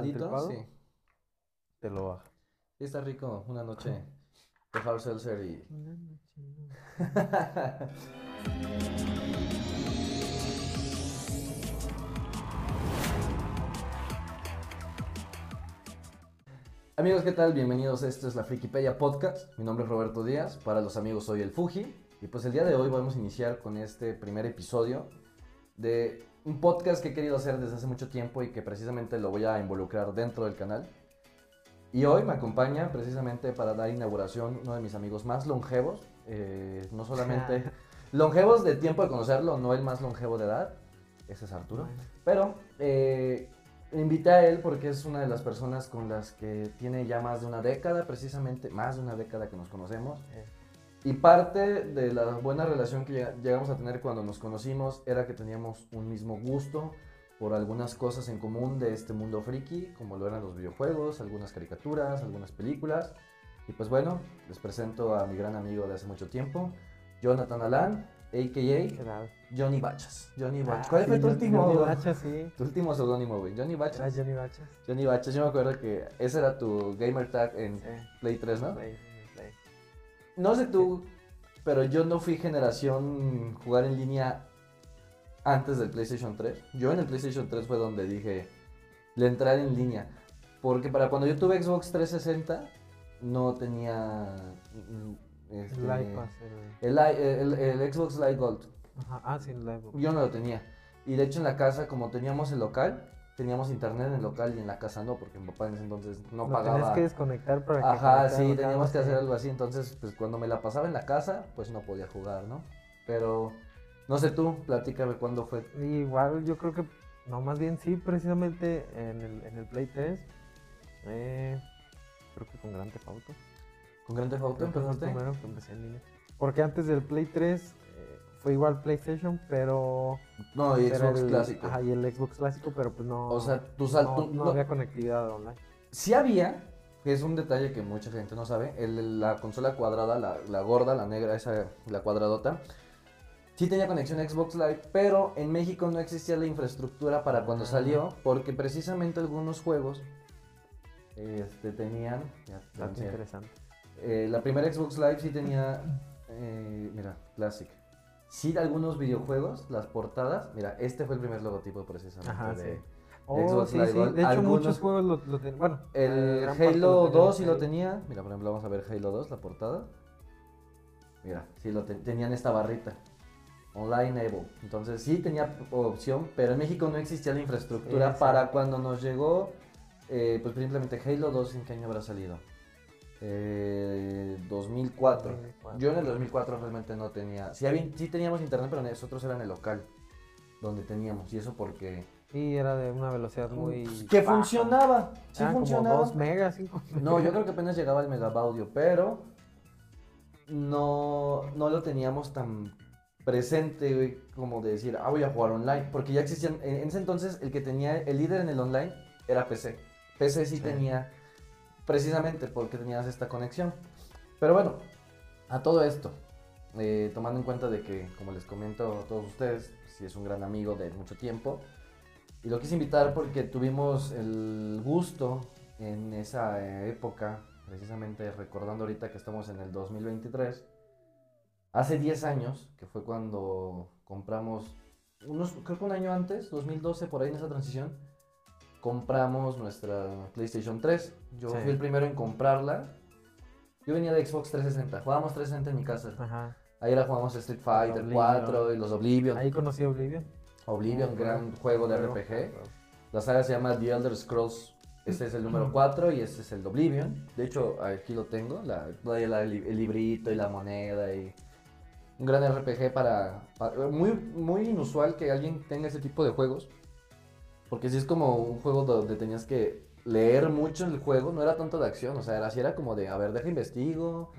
tripado, sí. te lo baja. Sí, está rico una noche de hard seltzer y... Amigos, ¿qué tal? Bienvenidos. Esto es la Frikipedia Podcast. Mi nombre es Roberto Díaz. Para los amigos soy el Fuji. Y pues el día de hoy vamos a iniciar con este primer episodio de un podcast que he querido hacer desde hace mucho tiempo y que precisamente lo voy a involucrar dentro del canal. Y hoy me acompaña precisamente para dar inauguración uno de mis amigos más longevos. eh, no solamente longevos de tiempo de conocerlo, no el más longevo de edad. Ese es Arturo. Pero eh, invité a él porque es una de las personas con las que tiene ya más de una década, precisamente más de una década que nos conocemos. Y parte de la buena relación que lleg- llegamos a tener cuando nos conocimos era que teníamos un mismo gusto por algunas cosas en común de este mundo friki, como lo eran los videojuegos, algunas caricaturas, algunas películas. Y pues bueno, les presento a mi gran amigo de hace mucho tiempo, Jonathan Alan, ¿Qué a.k.a. Johnny Bachas. Johnny Bachas. Ah, ¿Cuál sí, fue tu último? Johnny Bachas, sí. Tu último seudónimo, güey. Johnny Era Bachas. Johnny Bachas. Johnny Bachas, yo me acuerdo que ese era tu gamer tag en Sí. Play 3, ¿no? Play, play. No sé tú, pero yo no fui generación jugar en línea antes del PlayStation 3. Yo en el PlayStation 3 fue donde dije, le entrar en línea. Porque para cuando yo tuve Xbox 360, no tenía... mm, este, El Live Pass, el- el, i- el- el Xbox Live Gold. Ajá, Ah, sí, el Live. Yo no lo tenía. Y de hecho en la casa, como teníamos el local, teníamos internet en el local y en la casa no, porque mi papá en ese entonces no Lo pagaba. tenías que desconectar para que Ajá, sí, teníamos que hacer algo así. Entonces, pues cuando me la pasaba en la casa, pues no podía jugar, ¿no? Pero, no sé tú, platícame cuándo fue. Igual yo creo que, no, más bien sí, precisamente en el, en el Play 3. Eh, creo que con Grand Theft Auto. ¿Con Grand Theft Auto empezaste? primero que empecé en línea. Porque antes del Play 3 eh, fue igual PlayStation, pero. No, y Xbox el- clásico. Ajá, y el Xbox clásico, pero pues no. O sea, tu sal- no, tu- no no- había conectividad online. Sí había, que es un detalle que mucha gente no sabe, el- la consola cuadrada, la, la gorda, la negra, esa, la cuadradota, sí tenía conexión a Xbox Live, pero en México no existía la infraestructura para cuando salió, porque precisamente algunos juegos este, tenían... ya, interesante. Eh, la primera Xbox Live sí tenía, eh, mira, Classic. Sí, algunos videojuegos, las portadas. Mira, este fue el primer logotipo precisamente Ajá, de sí. Oh, Xbox sí, Live sí. De hecho, Algunos- muchos juegos lo, lo tenían. Bueno, El Halo lo tenían 2 sí lo tenía. Mira, por ejemplo, vamos a ver Halo 2, la portada. Mira, sí lo te- tenían esta barrita. Online Able. Entonces sí tenía opción, pero en México no existía la infraestructura para cuando nos llegó, eh, pues simplemente Halo 2, ¿en qué año habrá salido? Eh, 2004. 2004. Yo en el 2004 realmente no tenía. Sí, había- sí teníamos internet, pero nosotros era en el local donde teníamos. Y eso porque. Sí, era de una velocidad muy. que baja. funcionaba. Sí Eran funcionaba. como 2 megas, 5 No, yo creo que apenas llegaba el megabaudio, pero no, no lo teníamos tan presente güey, como de decir, ah, voy a jugar online, porque ya existían, en, en ese entonces el que tenía el líder en el online era PC. PC sí, Sí. tenía, precisamente porque tenías esta conexión. Pero bueno, a todo esto, eh, tomando en cuenta de que, como les comento a todos ustedes, si es un gran amigo de mucho tiempo, y lo quise invitar porque tuvimos el gusto en esa eh, época, precisamente recordando ahorita que estamos en el 2023, hace 10 años, que fue cuando compramos, unos, creo que un año antes, 2012, por ahí en esa transición, compramos nuestra PlayStation 3. Yo Sí. fui el primero en comprarla. Yo venía de Xbox 360, jugábamos 360 en mi casa. Ajá. Ahí era jugamos Street Fighter Oblivion. 4 y los Oblivion. Ahí conocí Oblivion. Oblivion, Oh, gran bueno. juego de. RPG. La saga se llama The Elder Scrolls. Este es el número 4 y este es el Oblivion. De hecho, aquí lo tengo. La, la- el librito y la moneda y un gran RPG para, para- muy muy inusual que alguien tenga ese tipo de juegos. Porque si es como un juego donde tenías que leer mucho el juego, no era tanto de acción, o sea, era así era como de, a ver, deja investigo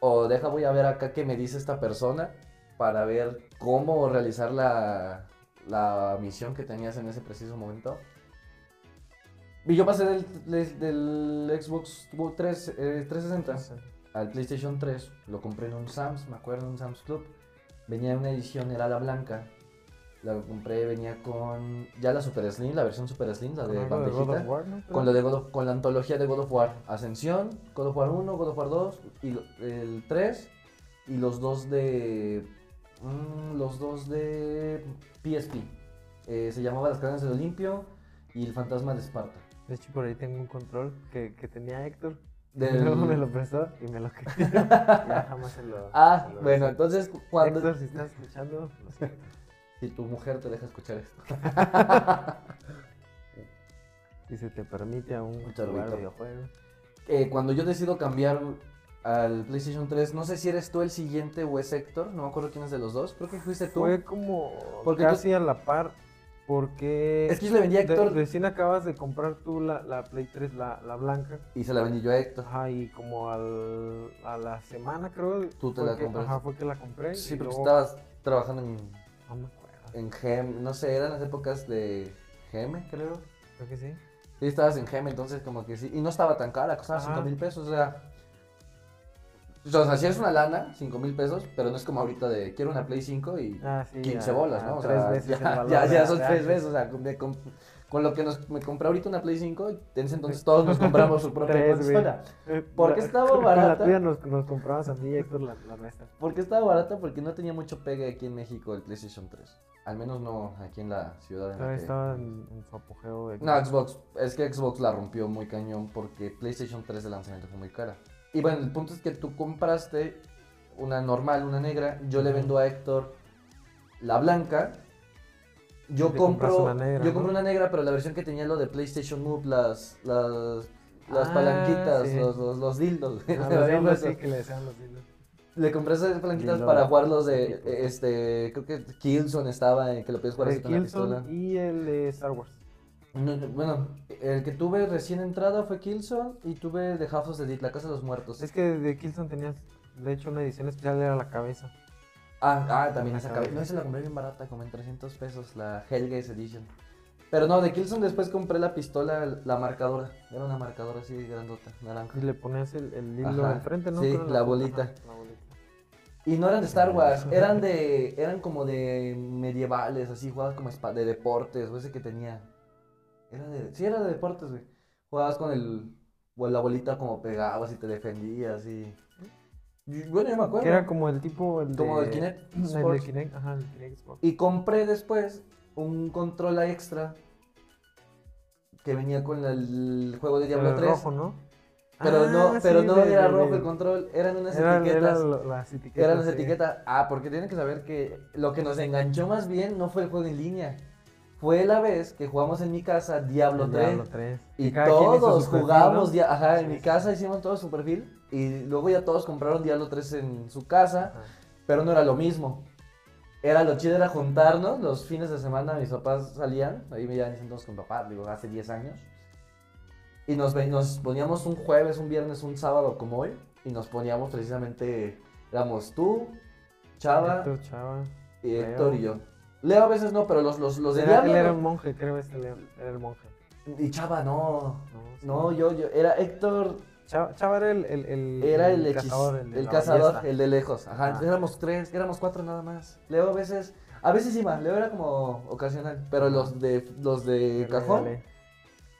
o deja voy a ver acá qué me dice esta persona para ver cómo realizar la, la misión que tenías en ese preciso momento. Y yo pasé del, del- del Xbox 3, eh, 360 al PlayStation 3. Lo compré en un Sam's, me acuerdo, en un Sam's Club. Venía en una edición, era la blanca. La compré, venía con ya la Super Slim, la versión Super Slim, la de Con algo de God of bandejita. War, ¿no? Con, lo de God of- con la antología de God of War. Ascensión, God of War 1, God of War 2, y el 3, y los dos de... mm, los dos de PSP. Eh, se llamaba Las Cadenas del Olimpio y El Fantasma de Esparta. De hecho, por ahí tengo un control que, que tenía Héctor. Del- Luego me lo prestó y me lo quité. ya jamás se lo. Ah, se lo bueno, entonces cuando... Héctor, si estás escuchando, lo siento. Si tu mujer te deja escuchar esto. Si se te permite aún Un jugar videojuegos. Eh, cuando yo decido cambiar al PlayStation 3, no sé si eres tú el siguiente o es Héctor, no me acuerdo quién es de los dos, creo que fuiste tú. Fue como Porque tú- casi a la par. Porque. Es que yo le vendí a de- Héctor recién acabas de comprar tú la, la Play 3, la, la blanca. y se la vendí yo a Héctor. Ajá, y como al, a la semana creo. Tú te la que- compraste. Ajá, fue que la compré. Sí, luego- estabas trabajando en, No me acuerdo. En GEM, no sé, eran las épocas de GEM, creo. Creo que sí. Sí, estabas en GEM, entonces como que sí. Y no estaba tan cara, costaba Ajá. 5 mil pesos, o sea... O sea, sí es una lana, 5 mil pesos, pero no es como ahorita de quiero una Play 5 y Ah, sí. 15 a- bolas, ¿no? O tres sea, veces el ya, valor ya, son tres veces, o sea, comp- con lo que nos, me compré ahorita una Play 5, en ese entonces todos nos compramos su propia Tres, consola. Eh, Porque la- estaba con la barata. tuya nos, nos comprabas a mí y Héctor la, la nuestra. ¿Por qué estaba barata? Porque no tenía mucho pegue aquí en México el PlayStation 3. Al menos no aquí en la ciudad en la que- estaba en, en su apogeo. de- No, Xbox, es que Xbox la rompió muy cañón porque PlayStation 3 de lanzamiento fue muy cara. Y bueno, el punto es que tú compraste una normal, una negra, yo le vendo a Héctor la blanca. Yo compro una negra, yo ¿no? compro una negra, pero la versión que tenía lo de PlayStation Move, las las las Ah, palanquitas, sí. los, los, los dildos. Ah, los dildos, sí, que le decían los dildos. Le compré esas palanquitas Dildo para jugar los de eh, este, creo que Killzone estaba en que lo puedes jugar así El con la pistola. y el de Star Wars. No, no, bueno, el que tuve recién entrada fue Killzone y tuve The Half of the Dead, la casa de los muertos. Es que de Killzone tenías, de hecho, una edición especial era la cabeza. Ah, ah, también esa cabeza. de- No, esa la compré bien barata, como en 300 pesos, la Hellgaze Edition. Pero no, de Killzone después compré la pistola, la marcadora. Era una marcadora así grandota, naranja. Y le ponías el, el hilo enfrente, ¿no? sí, la ajá, bolita. la bolita. Y no eran de Star Wars, eran de. eran como de medievales, así, jugabas como de deportes, o ese que tenía. Era de. Sí, era de deportes, güey. Jugabas con el. o la bolita como pegabas y te defendías y. bueno, yo me acuerdo. Que era como el tipo. El Como de, del Kinect El de Sports. Kinect, ajá, el Kinect Sports. Y compré después un control extra que venía con el juego de Diablo Pero 3. rojo, ¿no? Pero no, Ah, pero sí, no de- era de- rojo de- el control, eran unas Eran, etiquetas. eran las etiquetas. Eran las sí. etiquetas. Ah, porque tienen que saber que lo que nos enganchó más bien no fue el juego en línea. Fue la vez que jugamos en mi casa Diablo El 3. Diablo 3. Y todos perfil, ¿no? ajá, en Sí, mi casa hicimos todo su perfil. Y luego ya todos compraron Diablo 3 en su casa. Ajá. Pero no era lo mismo. Era lo chido, era juntarnos los fines de semana. Mis papás salían, ahí me iban entonces con papá, digo, hace 10 años. Y nos, nos poníamos un jueves, un viernes, un sábado como hoy. Y nos poníamos precisamente, éramos tú, Chava, Héctor Chava. y Leo. Héctor y yo. Leo a veces no, pero los, los, los de Era- él era un monje, creo este Leo, era el monje. Y Chava no. No, sí. No, yo, yo. Era Héctor, Chava, era el, el, el, era el, hechiz- cazador, el, de la cazador, ballesta. el de lejos. Ajá, Ah. éramos tres, éramos cuatro nada más. Leo a veces, a veces iba, Leo era como ocasional, pero los de los de cajón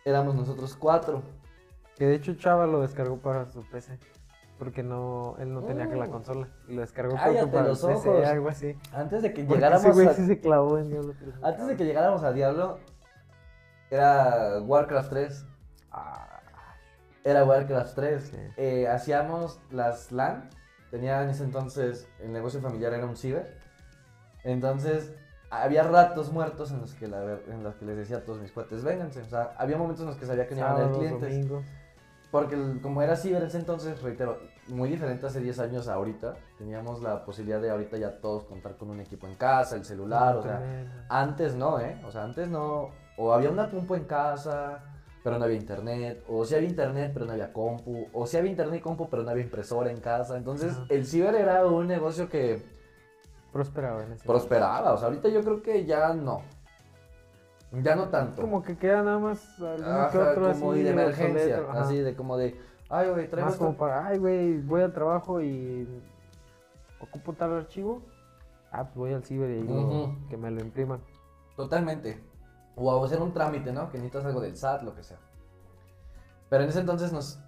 éramos nosotros cuatro. Que de hecho Chava lo descargó para su PC. Porque no, él no tenía que la Mm. consola. Y lo descargó Cállate para los PC, ojos. algo así. Antes de que Porque llegáramos ese a, sí se clavó en Diablo 3. antes de que llegáramos a Diablo era Warcraft 3. Ah, Era Warcraft 3. Sí. Eh, hacíamos las LAN. Tenía en ese entonces el negocio familiar era un ciber. Entonces había ratos muertos en los que, la, en los que les decía a todos mis cuates, vénganse. O sea, había momentos en los que sabía que no iban a haber clientes. domingos. Porque el- como era ciber en ese entonces, reitero, muy diferente hace 10 años a ahorita. Teníamos la posibilidad de ahorita ya todos contar con un equipo en casa, el celular, o sea, antes no, ¿eh? O sea, antes no. O había una compu en casa, pero no había internet. O si había internet, pero no había compu. O si había internet y compu, pero no había impresora en casa. Entonces, Ajá. el ciber era un negocio que Prosperaba en ese prosperaba. O sea, ahorita yo creo que ya no. Ya no tanto. Como que queda nada más que Ajá, otro como así. de emergencia. Así de como de. Ay, güey, traigo Más esto". como para, ay, güey, voy al trabajo y ocupo tal archivo. Ah, pues voy al ciber y Ujú. que me lo impriman. Totalmente. O hacer un trámite, ¿no? Que necesitas algo del SAT, lo que sea. Pero en ese entonces nos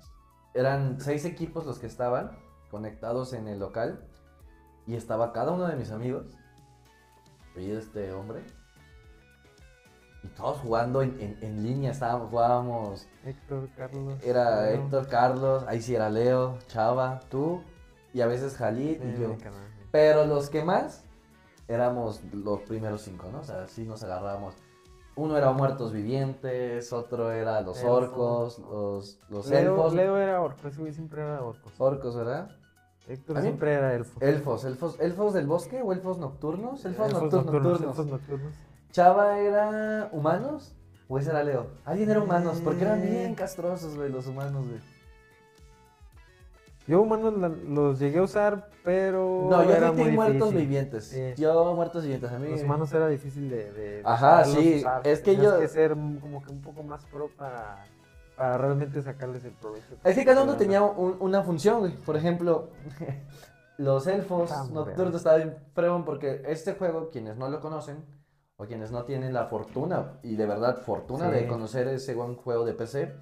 eran seis equipos los que estaban conectados en el local y estaba cada uno de mis amigos y este hombre y todos jugando en, en- en línea estábamos jugábamos Héctor, Carlos. era Leo. Héctor Carlos ahí sí era Leo Chava tú y a veces Jalid y Eh, yo pero los que más éramos los primeros cinco no o sea sí nos agarrábamos uno era muertos vivientes otro era los Elfo. orcos los los Leo, elfos Leo era orco, ese güey siempre era orco. orcos verdad Héctor siempre era elfo. elfos elfos elfos del bosque o elfos nocturnos elfos, Elfos nocturnos, nocturnos. elfos nocturnos. Chava era humanos o ese era Leo. Alguien era humanos, porque eran Eh. bien castrosos, güey, los humanos, güey. Yo humanos la- los llegué a usar, pero. No, yo era muy muertos difícil. vivientes. Sí. Yo muertos vivientes, a mí. Los humanos era difícil de. de- Ajá, sí, usar. es que Tenías yo- que ser como que un poco más pro para, para realmente sacarles el provecho. Es que cada uno tenía un- una función, güey. Por ejemplo, los elfos nocturnos real. estaban bien fregón porque este juego, quienes no lo conocen, o quienes no tienen la fortuna, y de verdad fortuna Sí. de conocer ese buen juego de PC,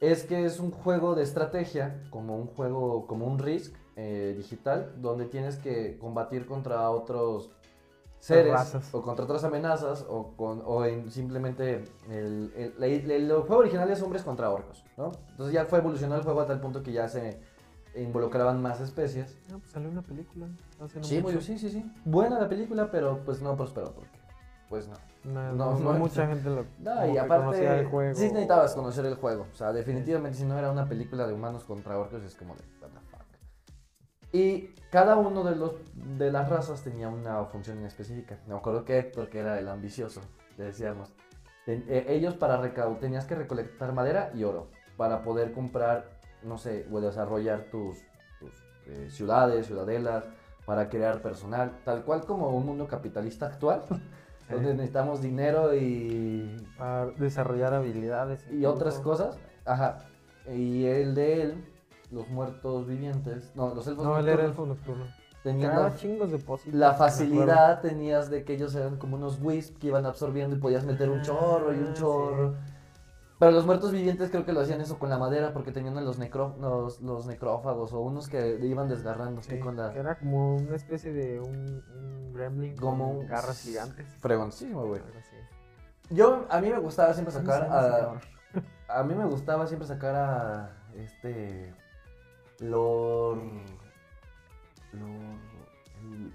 es que es un juego de estrategia, como un juego, como un Risk eh, digital, donde tienes que combatir contra otros seres razas. o contra otras amenazas o, con, o en simplemente el, el- el- el juego original es hombres contra orcos, ¿no? Entonces ya fue evolucionando el juego a tal punto que ya se involucraban más especies. Ah, pues salió una película. hace no Sí, mucho. muy- sí, sí, sí. Buena la película, pero pues no prosperó porque, pues no. No, No, no, mucha gente lo No, y aparte, conocía el juego. sí necesitabas conocer el juego. O sea, definitivamente si no era una película de humanos contra orcos es como de, what the fuck. Y cada uno de, los, de las razas tenía una función en específica. Me acuerdo que Héctor, que era el ambicioso, le decíamos. ten- eh, ellos para recaudar, tenías que recolectar madera y oro para poder comprar, no sé, o desarrollar tus, tus, eh, ciudades, ciudadelas, para crear personal, tal cual como un mundo capitalista actual, Sí. donde necesitamos dinero y Para desarrollar habilidades. y otras cosas. Ajá. Y el de él, los muertos vivientes, no, los elfos No, él era elfo nocturno. tenían chingos de pósitos. la facilidad, tenías de que ellos eran como unos wisps que iban absorbiendo y podías meter un Ah, chorro y un sí. Pero los muertos vivientes creo que lo hacían eso con la madera porque tenían los, necro, los, los necrófagos o unos que iban desgarrando así Sí, con la... que Era como una especie de un, un gremlin Como con un- garras gigantes. Fregoncísimo, güey. Yo, a mí me gustaba siempre ¿Cómo sacar a... A mí me gustaba siempre sacar a este Lord Lord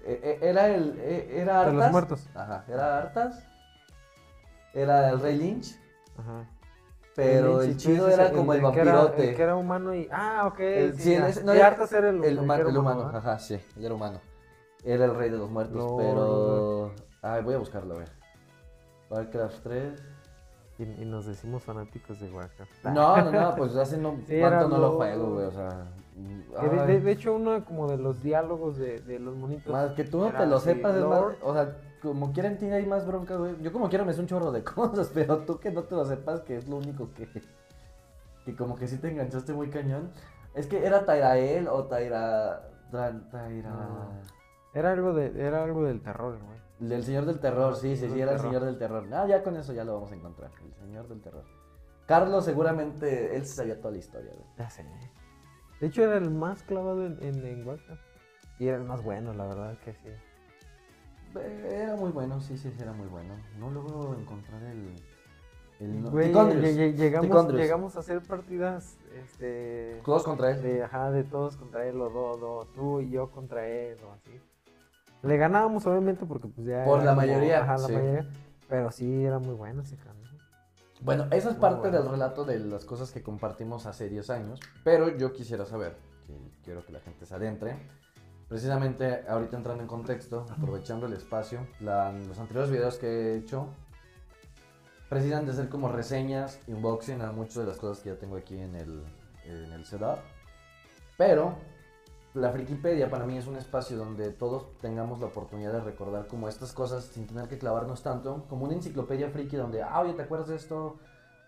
e- e- era el e- era De los muertos. Ajá, era Artas. Era el Rey Lynch, Ajá. Pero el chido dices era como el era- vampirote. el que era humano y. Ah, ok. El- sí, sí, no, era- Arthas era el, el, huma- que era el humano, ajá, sí, era humano. Era el rey de los muertos, pero ay, voy a buscarlo a ver. Warcraft 3. Y, y nos decimos fanáticos de Warcraft. No, no, no, pues hace no Sí, era cuánto no lo juego, güey, o sea, de, de- ay. de hecho, uno como de los diálogos de, de los monitos. Más que tú no te lo sepas, es más, o sea, como quieren tiene ahí más bronca, güey. Yo como quiero me sé un chorro de cosas, pero tú que no te lo sepas, que es lo único que, que como que sí te enganchaste muy cañón. Es que era Tyrael o Tyra... No. Era algo de, era algo del terror, güey. Del Señor del Terror, sí, sí, sí, era el. Señor del Terror. Ah, ya con eso ya lo vamos a encontrar, el Señor del Terror. Carlos seguramente, él sabía toda la historia, güey. Ya sé. De hecho, era el más clavado en, en, en Warcraft. Y era el más bueno, la verdad que sí. Era muy bueno, sí, sí, sí, era muy bueno. No logro encontrar el... el no- Güey, llegamos, llegamos a hacer partidas este, Todos contra él. de, ajá, de todos contra él, o do, do, tú y yo contra él, o así. Le ganábamos, obviamente, porque pues ya. Por la mayoría, Ajá, la sí. mayoría. Pero sí, era muy bueno ese canal. Bueno, eso es parte bueno. del relato de las cosas que compartimos hace 10 años, pero yo quisiera saber, que quiero que la gente se adentre, precisamente ahorita entrando en contexto, aprovechando el espacio, la- los anteriores videos que he hecho precisan de ser como reseñas unboxing a muchas de las cosas que ya tengo aquí en el, en el setup, pero la Frikipedia para mí es un espacio donde todos tengamos la oportunidad de recordar como estas cosas sin tener que clavarnos tanto, como una enciclopedia friki donde, ah, oye, ¿te acuerdas de esto?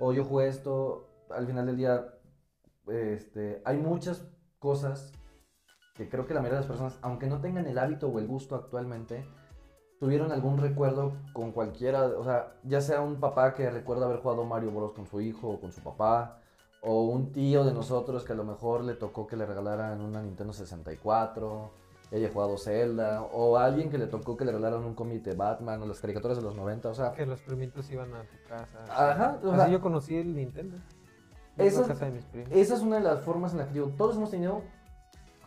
O yo jugué esto. Al final del día, este, hay muchas cosas que creo que la mayoría de las personas, aunque no tengan el hábito o el gusto actualmente, tuvieron algún recuerdo con cualquiera, o sea, ya sea un papá que recuerda haber jugado Mario Bros con su hijo o con su papá, o un tío de nosotros que a lo mejor le tocó que le regalaran una Nintendo 64, haya jugado Zelda, o alguien que le tocó que le regalaran un cómic de Batman o las caricaturas de los 90, o sea, Que los primitos iban a tu casa. Ajá, o Así yo conocí el Nintendo. Iba Eso- a casa de mis primos. esa es una de las formas en las que digo, todos hemos tenido,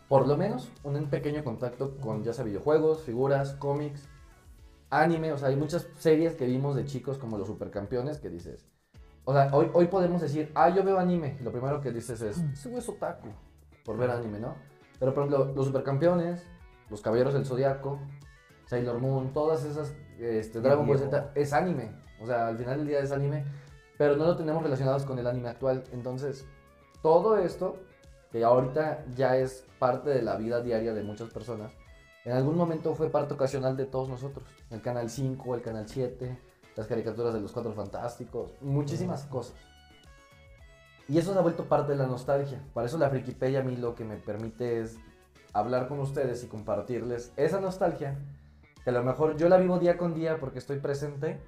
por lo menos, un pequeño contacto con ya sea videojuegos, figuras, cómics, anime, o sea, hay muchas series que vimos de chicos como los supercampeones que dices, o sea, hoy, hoy podemos decir, ah, yo veo anime, y lo primero que dices es, ese güey es otaku, por ver anime, ¿no? Pero, por ejemplo, los supercampeones, los caballeros del zodiaco, Sailor Moon, todas esas, este, Dragon Ball Z, es anime, o sea, al final del día es anime, pero no lo tenemos relacionados con el anime actual, entonces, todo esto, que ahorita ya es parte de la vida diaria de muchas personas, en algún momento fue parte ocasional de todos nosotros. El Canal 5, el Canal 7, las caricaturas de los Cuatro Fantásticos, muchísimas cosas. Y eso se ha vuelto parte de la nostalgia. Para eso la Frikipedia a mí lo que me permite es hablar con ustedes y compartirles esa nostalgia, que a lo mejor yo la vivo día con día porque estoy presente,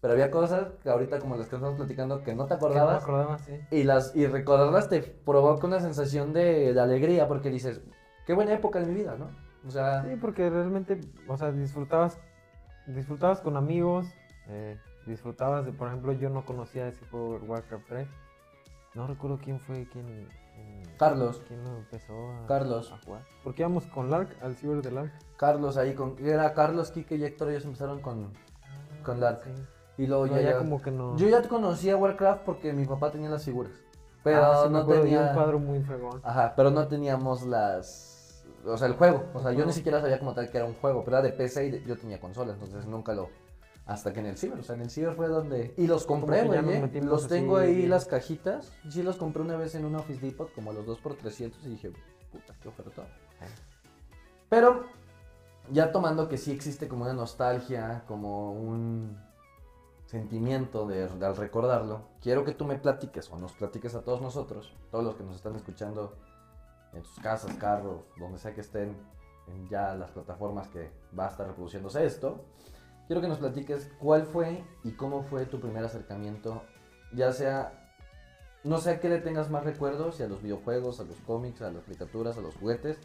pero había cosas que ahorita como las que estamos platicando que no te Que no acordabas acordaba, sí. y las y recordarlas te provoca una sensación de, de alegría porque dices, qué buena época de mi vida, ¿no? O sea, Sí, porque realmente, o sea, disfrutabas, disfrutabas con amigos, eh, disfrutabas de, por ejemplo, yo no conocía ese juego de Warcraft 3. No recuerdo quién fue quien, Carlos, quién lo empezó a, Carlos. a jugar. Porque íbamos con Lark, al ciber de Lark. Carlos ahí con era Carlos, Kike y Héctor, ellos empezaron con Con Lark. Sí. y luego No, ya, ya, como que no. yo ya conocía Warcraft porque mi papá tenía las figuras. Pero Ah, sí, no tenía un cuadro muy fregón. Ajá, pero no teníamos las o sea, el juego, o sea, yo ni siquiera sabía como tal que era un juego, pero era de PC y de- yo tenía consola, entonces nunca lo hasta que en el ciber, o sea, en el ciber fue donde y los compré, güey, ¿eh? los tengo así ahí bien. las cajitas, sí los compré una vez en una Office Depot como a los 2 por 300 y dije, puta, qué oferta. Pero ya tomando que sí existe como una nostalgia, como un sentimiento de, de al recordarlo, quiero que tú me platiques o nos platiques a todos nosotros, todos los que nos están escuchando en sus casas, carros, donde sea que estén en ya las plataformas que va a estar reproduciéndose esto. Quiero que nos platiques cuál fue y cómo fue tu primer acercamiento, ya sea, no sé a qué le tengas más recuerdos, si a los videojuegos, a los cómics, a las caricaturas, a los juguetes,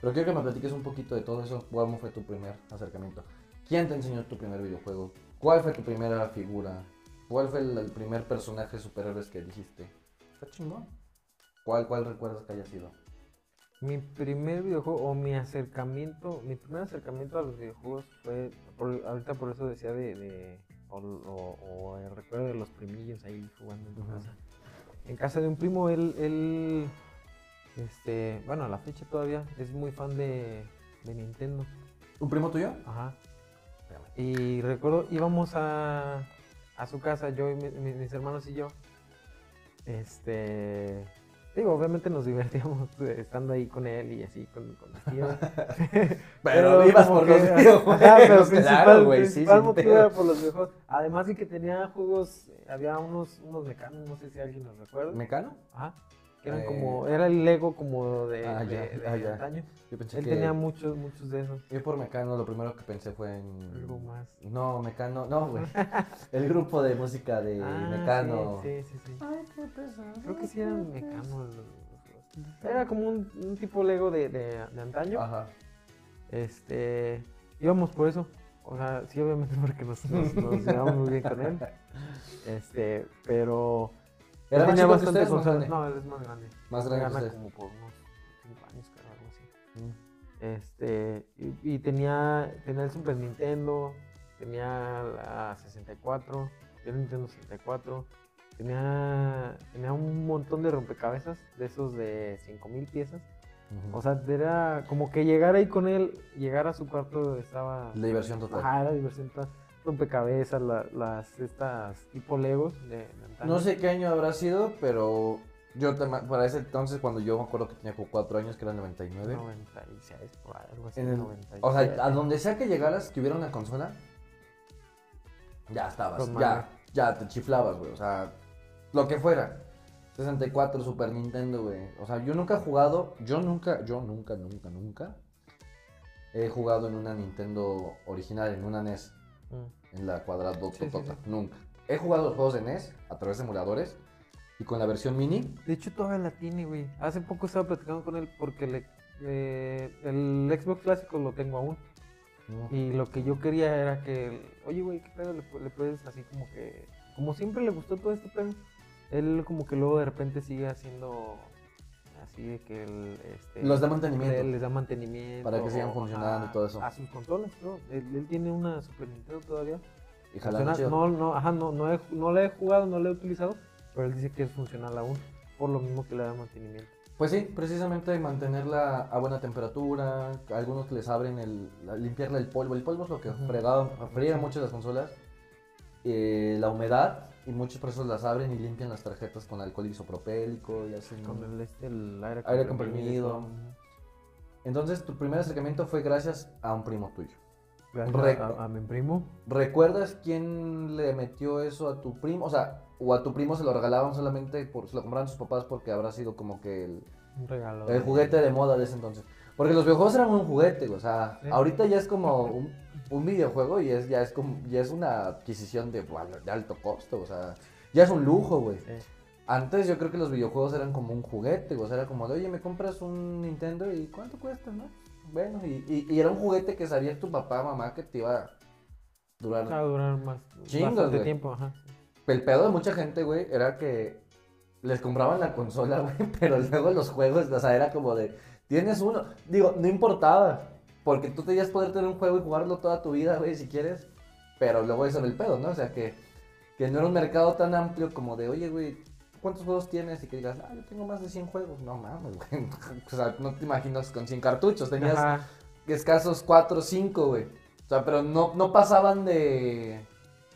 pero quiero que me platiques un poquito de todo eso, cómo fue tu primer acercamiento. ¿Quién te enseñó tu primer videojuego? ¿Cuál fue tu primera figura? ¿Cuál fue el, primer personaje superhéroes que dijiste? Está chingón. ¿Cuál, cuál recuerdas que haya sido? Mi primer videojuego o mi acercamiento, mi primer acercamiento a los videojuegos fue, por- ahorita por eso decía de, de- o, o- o el recuerdo de los primillos ahí jugando en tu casa. En casa de un primo, él, él, este, bueno, a la fecha todavía es muy fan de, de Nintendo. ¿Un primo tuyo? Ajá. Y recuerdo, íbamos a, a su casa, yo y mi- mi- mis hermanos y yo. Este. Digo, obviamente nos divertíamos estando ahí con él y así, con, con los tíos. Pero ibas como por que- los videojuegos, Ajá, pero claro, güey, sí, motivo por los videojuegos. Además de que tenía juegos, eh, había unos, unos mecanos, no sé si alguien los recuerda. ¿Mecano? Ajá. Eran Eh. como, era el Lego como de, Ah, de, ya, de ah, antaño. Yo pensé Él que... tenía muchos, muchos de esos. Yo por Mecano lo primero que pensé fue en... Algo más. No, Mecano, no, güey. El grupo de música de Ah, Mecano. Sí, sí, sí. sí. Ay, qué pesado. Creo que sí eran Mecano. Era como un, un tipo Lego de, de, de antaño. Ajá. Este, íbamos por eso. O sea, sí, obviamente porque nos, nos, nos llevamos muy bien con él. Este, pero. Él ¿Era tenía bastante más consola- grande? No, él es más grande. Más grande gana como por unos 5 años, creo, algo así. Mm. Este, y, y tenía, tenía el Super Nintendo, tenía la 64, el Nintendo 64, tenía, tenía un montón de rompecabezas, de esos de 5000 piezas. O sea, era como que llegar ahí con él, llegar a su cuarto estaba... La diversión total. Ajá, era diversión total. Rompecabezas, la- las, estas tipo Legos de. No sé qué año habrá sido, pero yo para ese entonces, cuando yo me acuerdo que tenía como 4 años, que era el 99. 96, por ahí, algo así, en el- 97. o sea, a donde sea que llegaras, que hubiera una consola, ya estabas, ya, ya te chiflabas, güey. O sea, lo que fuera. 64, Super Nintendo, güey. O sea, yo nunca he jugado, yo nunca, yo nunca, nunca, nunca he jugado en una Nintendo original, en una NES, Mm. en la cuadrado Sí, sí, sí. Nunca. He jugado los juegos de NES a través de emuladores y con la versión mini. De hecho, todavía la tiene, güey. Hace poco estaba platicando con él porque le, eh, el Xbox clásico lo tengo aún. Y lo que yo quería era que, oye, güey, ¿qué pedo? Le, le puedes así como que, como siempre le gustó todo este pedo, él como que luego de repente sigue haciendo así de que él, este, Los da mantenimiento. le- les da mantenimiento. Para que sigan funcionando y todo eso. A sus consolas, ¿no? Él, él tiene una Super Nintendo todavía. Y Funciona- no, no, ajá, no, no, he, no la he jugado, no la he utilizado, pero él dice que es funcional aún, por lo mismo que le da mantenimiento. Pues sí, precisamente mantenerla a buena temperatura, algunos que les abren el, limpiarle el polvo, el polvo es lo que fregaba, Sí. mucho las consolas, Eh, la humedad y muchos por eso las abren y limpian las tarjetas con alcohol isopropélico y hacen... Con el, este, el aire, Aire comprimido. Entonces tu primer acercamiento fue gracias a un primo tuyo. Gracias a, a mi primo. ¿Recuerdas quién le metió eso a tu primo? O sea, o a tu primo se lo regalaban solamente, por, se lo compraban sus papás porque habrá sido como que el, Un regalo. El juguete de moda de ese entonces. Porque los videojuegos eran un juguete, o sea, ahorita ya es como un, un videojuego y es ya es como ya es una adquisición de, alto costo, o sea, ya es un lujo, güey. Sí. Antes yo creo que los videojuegos eran como un juguete, o sea, era como de, oye, me compras un Nintendo y ¿cuánto cuesta, no? Bueno, y, y- y era un juguete que sabía tu papá, mamá, que te iba a durar. A durar más Chingos, tiempo, ajá. El pedo de mucha gente, güey, era que les compraban la consola, güey, pero luego los juegos, o sea, era como de, tienes uno. Digo, no importaba, porque tú tenías poder tener un juego y jugarlo toda tu vida, güey, si quieres, pero luego eso era el pedo, ¿no? O sea, que, que no era un mercado tan amplio como de, oye, güey, ¿cuántos juegos tienes? Y que digas, ah, yo tengo más de 100 juegos. No mames, güey. O sea, no te imaginas con 100 cartuchos, tenías Ajá. escasos 4 o 5, güey. O sea, pero no, no pasaban de,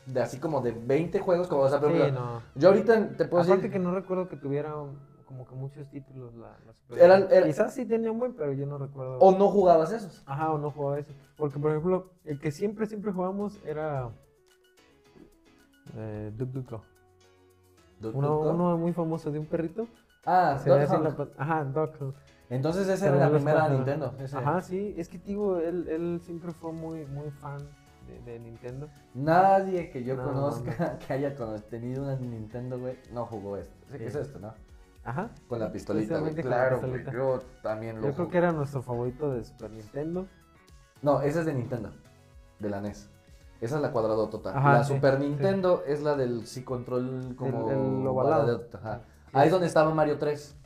de así como de 20 juegos, como, o sea, por Sí, no. yo ahorita te puedo Aparte decir, que no recuerdo que tuviera un- como que muchos títulos la, la Super Eran- Nintendo. era- Quizás sí tenía un buen, pero yo no recuerdo. o no jugabas esos. Ajá, o no jugaba eso. Porque, por ejemplo, el que siempre, siempre jugamos era. Eh, Duck Duck Go. Duck Uno, Duck uno muy famoso de un perrito. Ah, Se Duck la Ajá, Duck Hunt. Entonces esa era la primera cuatro. Nintendo. ese. Ajá, sí. Es que, digo, él, él siempre fue muy, muy fan de, de Nintendo. Nadie que yo No, conozca que haya tenido una Nintendo, güey, no jugó esto. Es esto, ¿no? Ajá. Con la pistolita, güey. Claro, güey. Yo también lo Yo creo que era nuestro favorito de Super Nintendo. No, esa es de Nintendo. De la NES. Esa es la cuadradotota. Ajá, la sí, Super sí. Nintendo es la del sí control como el ovalado. ovaladota, ajá. Ahí es donde estaba Mario 3.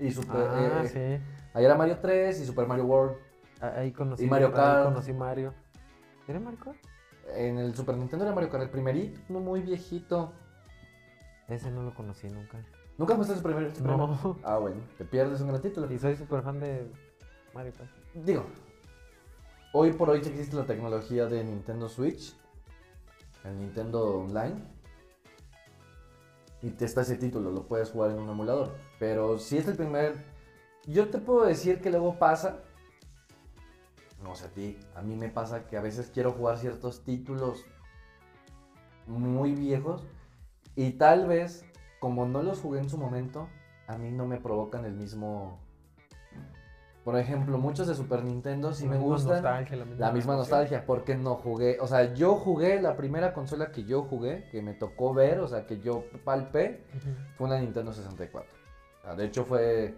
Y Super Ah, eh, sí. Ahí era Mario 3 y Super Mario World. Ah, Ahí conocí, Y Mario ahí Kart. conocí Mario. ¿Era Mario Kart? En el Super Nintendo era Mario Kart, el primerito, no muy viejito. Ese no lo conocí nunca. ¿Nunca su primer? su primer- No. Ah, bueno, te pierdes un gran título. Y soy súper fan de Mario Kart. Digo, hoy por hoy existe la tecnología de Nintendo Switch, el Nintendo Online. Y te está ese título, lo puedes jugar en un emulador. Pero si es el primer. Yo te puedo decir que luego pasa. No sé a ti, a mí me pasa que a veces quiero jugar ciertos títulos muy viejos. Y tal vez, como no los jugué en su momento, a mí no me provocan el mismo. Por ejemplo, muchos de Super Nintendo sí La me gustan. nostalgia, la misma, La misma nostalgia, porque no jugué, o sea, yo jugué la primera consola que yo jugué, que me tocó ver, o sea, que yo palpé, fue una Nintendo 64. O sea, de hecho fue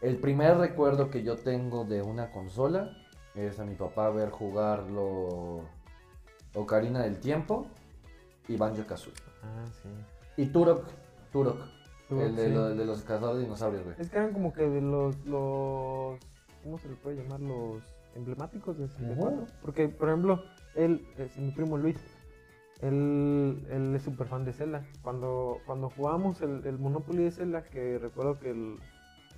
el primer recuerdo que yo tengo de una consola, es a mi papá ver jugarlo Ocarina del Tiempo y Banjo Kazooie. Ah, sí. Y Turok, Turok, Turok, el de, sí. lo- de los cazadores de dinosaurios, güey. Es que eran como que de los, los. ¿Cómo se le puede llamar? Los emblemáticos de 64. Ujú. Porque, por ejemplo, él, es mi primo Luis, él, él es súper fan de Zelda. Cuando, cuando jugamos el, el Monopoly de Zelda, que recuerdo que el-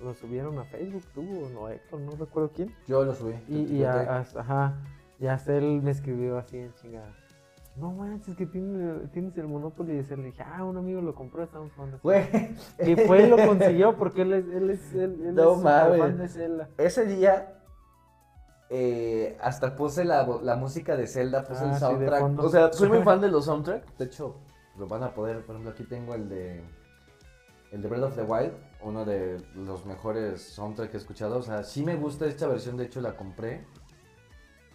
lo subieron a Facebook, tú o no, Héctor, no recuerdo quién. Yo lo subí. Y, y a- ajá, y hasta él me escribió así en chingada. No manches, que tiene- tienes el Monopoly de Zelda. Y dije, ah, un amigo lo compró, estamos jugando. Zelda". Güey. Y fue y lo consiguió porque él es, él es, él, él No es fan de Zelda. Ese día eh, hasta puse la, música de Zelda, puse Ah, el de soundtrack. o sea, soy muy fan de los soundtracks. De hecho, lo van a poder, por ejemplo, aquí tengo el de el de Breath of the Wild, uno de los mejores soundtracks que he escuchado. O sea, sí me gusta esta versión, de hecho la compré.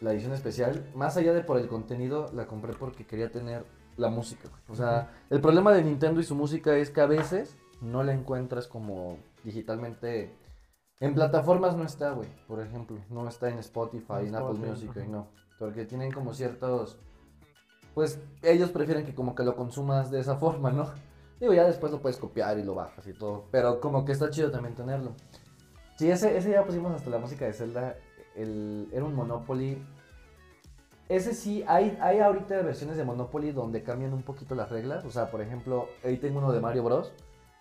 La edición especial, más allá de por el contenido, la compré porque quería tener la música. O sea, el problema de Nintendo y su música es que a veces no la encuentras como digitalmente. En plataformas no está, güey. Por ejemplo, no está en Spotify, En en Apple Spotify, Music, y no. Porque tienen como ciertos. Pues ellos prefieren que como que lo consumas de esa forma, ¿no? Digo, ya después lo puedes copiar y lo bajas y todo. Pero como que está chido también tenerlo. Sí, ese, ese ya pusimos hasta la música de Zelda. El, era un Monopoly. Ese sí, hay, hay ahorita versiones de Monopoly donde cambian un poquito las reglas. O sea, por ejemplo, ahí tengo uno de Mario Bros.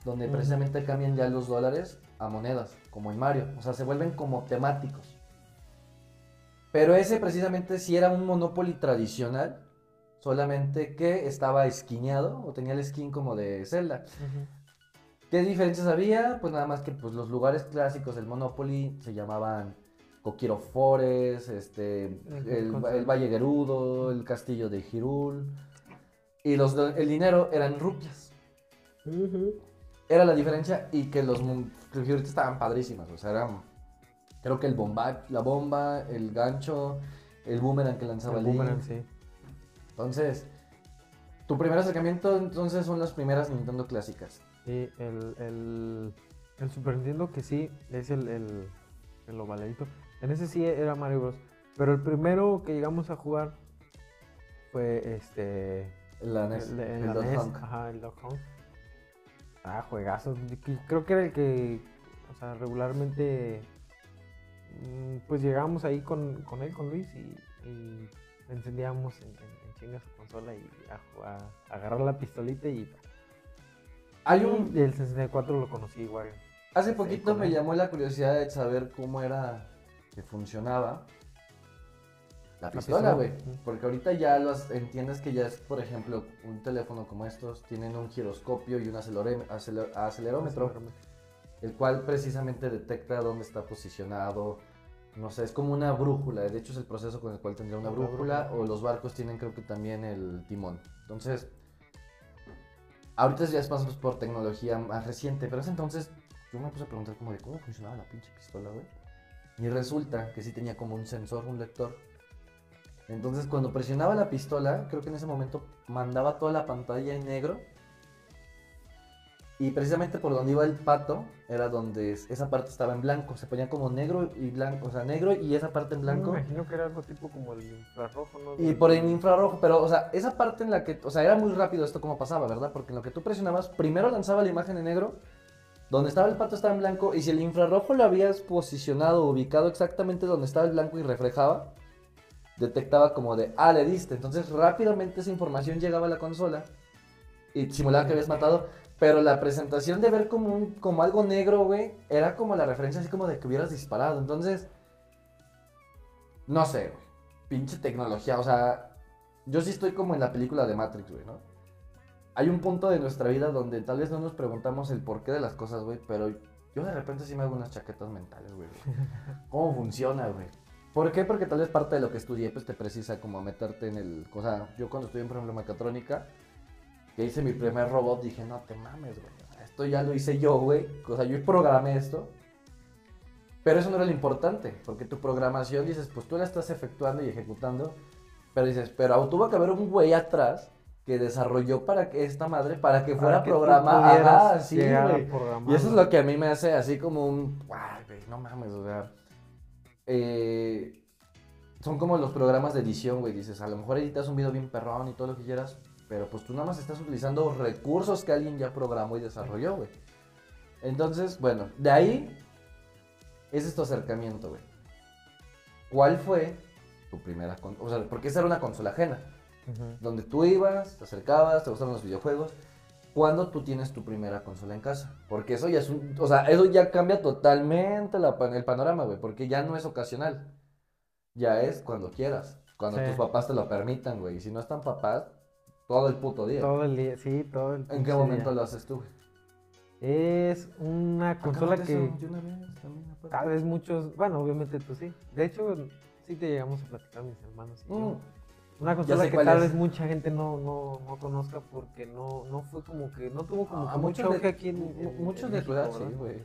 Donde precisamente cambian ya los dólares a monedas, como en Mario. O sea, se vuelven como temáticos. Pero ese precisamente sí era un Monopoly tradicional. Solamente que estaba esquineado o tenía el skin como de Zelda. ¿Qué diferencias había? Pues nada más que pues, los lugares clásicos del Monopoly se llamaban Kokiro Forest, este, El el, el Valle Gerudo, el castillo de Hirul. Y los, el dinero eran rupias. Era la diferencia y que los ahorita estaban padrísimas. O sea, eran, creo que el bomba, la bomba, el gancho, el boomerang que lanzaba El Link. boomerang, sí. Entonces, tu primer acercamiento entonces son las primeras Nintendo clásicas. Sí, el, el, el Super Nintendo que sí es el, el, el ovaladito. En ese sí era Mario Bros. Pero el primero que llegamos a jugar fue este. La NES, el, de- el NES, Hunt. Ajá, el Dog Hunt. Ah, juegazo. Creo que era el que, o sea, regularmente. mm, Pues llegábamos ahí con, con él, con Luis, y, y encendíamos en, en, en chinga su consola y a, jugar- a agarrar la pistolita y. Hay un, Y el 64 lo conocí igual. Hace poquito me llamó la curiosidad de saber cómo era que funcionaba la La pistola, güey. Porque ahorita ya los entiendes que ya es, por ejemplo, un teléfono como estos tienen un giroscopio y un aceler- acelerómetro, el cual precisamente detecta dónde está posicionado. No sé, es como una brújula. De hecho, es el proceso con el cual tendría una brújula. O los barcos tienen, creo que también el timón. Entonces, ahorita ya es pues, por tecnología más reciente. Pero ese entonces, yo me puse a preguntar como de cómo funcionaba la pinche pistola, güey. Y resulta que sí tenía como un sensor, un lector. Entonces, cuando presionaba la pistola, creo que en ese momento mandaba toda la pantalla en negro. Y precisamente por donde iba el pato, era donde es- esa parte estaba en blanco. Se ponía como negro y blanco, o sea, negro y esa parte en blanco. Me imagino que era algo tipo como el infrarrojo, ¿no? Y por el infrarrojo, pero, o sea, esa parte en la que, o sea, era muy rápido esto como pasaba, ¿verdad? Porque en lo que tú presionabas, primero lanzaba la imagen en negro, donde estaba el pato estaba en blanco, y si el infrarrojo lo habías posicionado, ubicado exactamente donde estaba el blanco y reflejaba, detectaba como de, ah, le diste. Entonces rápidamente esa información llegaba a la consola y simulaba que habías matado, pero la presentación de ver como, un, como algo negro, güey, era como la referencia así como de que hubieras disparado. Entonces, no sé, güey. Pinche tecnología, o sea, yo sí estoy como en la película de Matrix, güey, ¿no? Hay un punto de nuestra vida donde tal vez no nos preguntamos el porqué de las cosas, güey, pero yo de repente sí me hago unas chaquetas mentales, güey. ¿Cómo funciona, güey? ¿Por qué? Porque tal vez parte de lo que estudié pues te precisa como meterte en el... O sea, yo cuando estudié, por ejemplo, mecatrónica, que hice mi primer robot, dije, no te mames, güey. Esto ya lo hice yo, güey. O sea, yo programé esto. Pero eso no era lo importante, porque tu programación dices, pues tú la estás efectuando y ejecutando, pero dices, pero tuvo que haber un güey atrás que desarrolló para que esta madre, para que fuera programada. sí. Y eso es lo que a mí me hace así como un, güey, no mames, o sea, eh, son como los programas de edición, güey, dices, a lo mejor editas un video bien perrón y todo lo que quieras, pero pues tú nada más estás utilizando recursos que alguien ya programó y desarrolló, güey. Entonces, bueno, de ahí es este acercamiento, güey. ¿Cuál fue tu primera consola? O sea, porque esa era una consola ajena, Donde tú ibas, te acercabas, te gustaban los videojuegos. ¿Cuándo tú tienes tu primera consola en casa? Porque eso ya es un... O sea, eso ya cambia totalmente la el panorama, güey. Porque ya no es ocasional. Ya es cuando quieras. Cuando Sí. tus papás te lo permitan, güey. Y si no están papás, todo el puto día. Todo el día, sí, todo el ¿En qué momento día. lo haces tú, güey? Es una consola que eso de una vez también, tal vez muchos, bueno, obviamente tú sí. De hecho, sí te llegamos a platicar mis hermanos y yo. Una consola que tal es. vez mucha gente no, no, no conozca porque no, no fue como que, no tuvo como a que mucho muchos auge de, aquí en, mu- en- muchos en de tu sí, güey.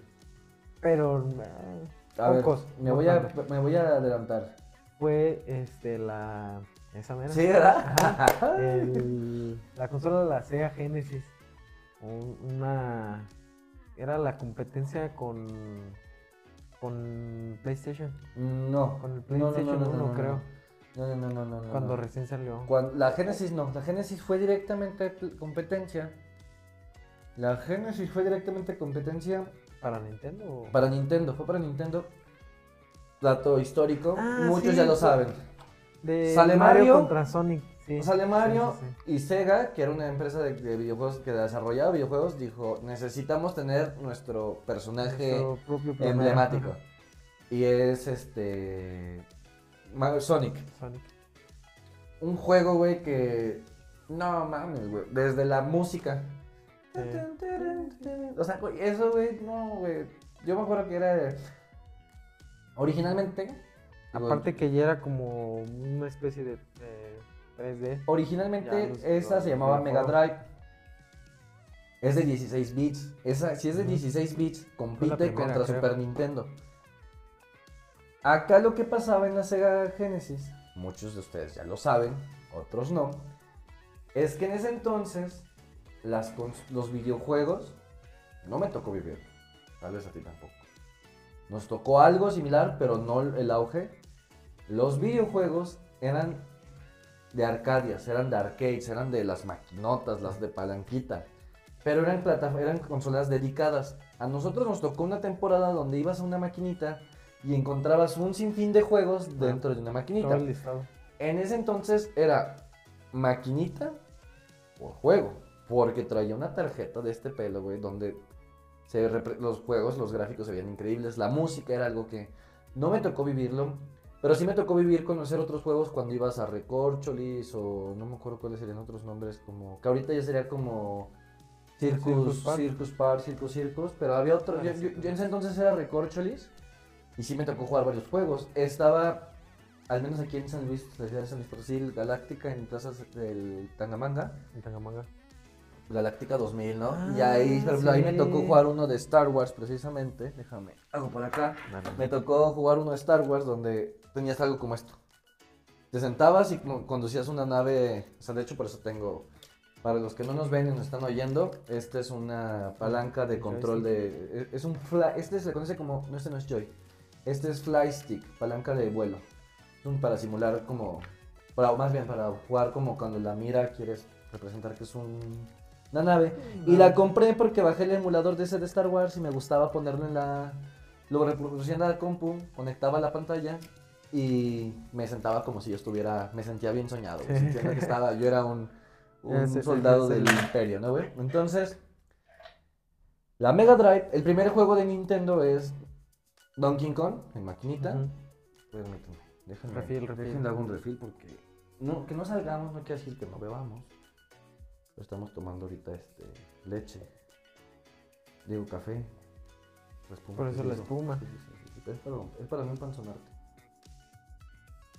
Pero eh, A ver, pocos. me voy a, me voy a adelantar. fue este, la. Esa mera. Sí, ¿verdad? Ajá, el- la consola de la Sega Genesis. Un- una. Era la competencia con. Con PlayStation. No. Con el No, no, no, PlayStation no, 1, no, no, creo. No, no, no, no, no. Cuando no. recién salió. Cuando- la Genesis no, la Genesis fue directamente competencia. La Genesis fue directamente competencia ¿Para Nintendo? para Nintendo, fue para Nintendo. Dato histórico, Ah, muchos sí, ya lo saben. De Sale Mario, Mario, contra Sonic. Sí. Sale Mario Sí, sí, y Sega, que era una empresa de, de videojuegos que desarrollaba videojuegos, dijo, necesitamos tener nuestro personaje Nuestro propio primero. emblemático. Ajá, Y es este... Sonic. Sonic. Un juego, güey, que... No mames, güey. Desde la música. Sí. O sea, güey, eso, güey, no, güey. Yo me acuerdo que era... Originalmente... digo, Aparte que ya era como una especie de eh, 3D. Originalmente esa se llamaba Mega. Drive. Es de 16 bits. Esa, si es de Ujú. 16 bits, compite contra creo. Super Nintendo. Acá lo que pasaba en la Sega Genesis, muchos de ustedes ya lo saben, otros no, es que en ese entonces los videojuegos no me tocó vivir. Tal vez a ti tampoco. Nos tocó algo similar, pero no el auge. Los videojuegos eran de arcadias, eran de arcades, eran de las maquinotas, las de palanquita. Pero eran, eran consolas dedicadas. A nosotros nos tocó una temporada donde ibas a una maquinita y encontrabas un sinfín de juegos dentro de una maquinita. En ese entonces era maquinita por juego. Porque traía una tarjeta de este pelo, güey, donde se los juegos, los gráficos se veían increíbles. La música era algo que no me tocó vivirlo. Pero sí me tocó vivir, conocer otros juegos cuando ibas a Recorcholis o no me acuerdo cuáles serían otros nombres. Como que ahorita ya sería como Circus, Circus Park. Circus Circus Circus. Pero había otro. Ah, yo en ese entonces era Recorcholis. Y sí me tocó jugar varios juegos. Estaba, al menos aquí en San Luis, la ciudad de San Luis Potosí, Galáctica en plazas del Tangamanga. En Tangamanga. Galáctica 2000, ¿no? y Ah, ahí, por ejemplo, ahí me tocó jugar uno de Star Wars precisamente. Déjame, hago por acá. Me tocó jugar uno de Star Wars donde tenías algo como esto. Te sentabas y conducías una nave, o sea, de hecho por eso tengo, para los que no nos ven y nos están oyendo, esta es una palanca de control de, es- un fly, este se conoce como, no este no es Joy, este es Fly Stick, palanca de vuelo. Para simular como, para, más bien para jugar como cuando la mira quieres representar que es un, una nave. Y la compré porque bajé el emulador de ese de Star Wars y me gustaba ponerlo en la. Lo reproducía en la compu, conectaba la pantalla y me sentaba como si yo estuviera. Me sentía bien soñado. Sí. sintiendo que estaba. Yo era un, un soldado del el- Imperio, ¿no, güey? Entonces. La Mega Drive, el primer juego de Nintendo es Donkey Kong en maquinita. Ujú. Permítanme, déjenme, Refil, refil. déjenle hago un refil porque no, que no salgamos no quiere decir que no bebamos. Pero estamos tomando ahorita este leche. Digo café. espuma Por eso es la espuma. Sí, sí, sí, sí, Es para, es para no empanzonarte.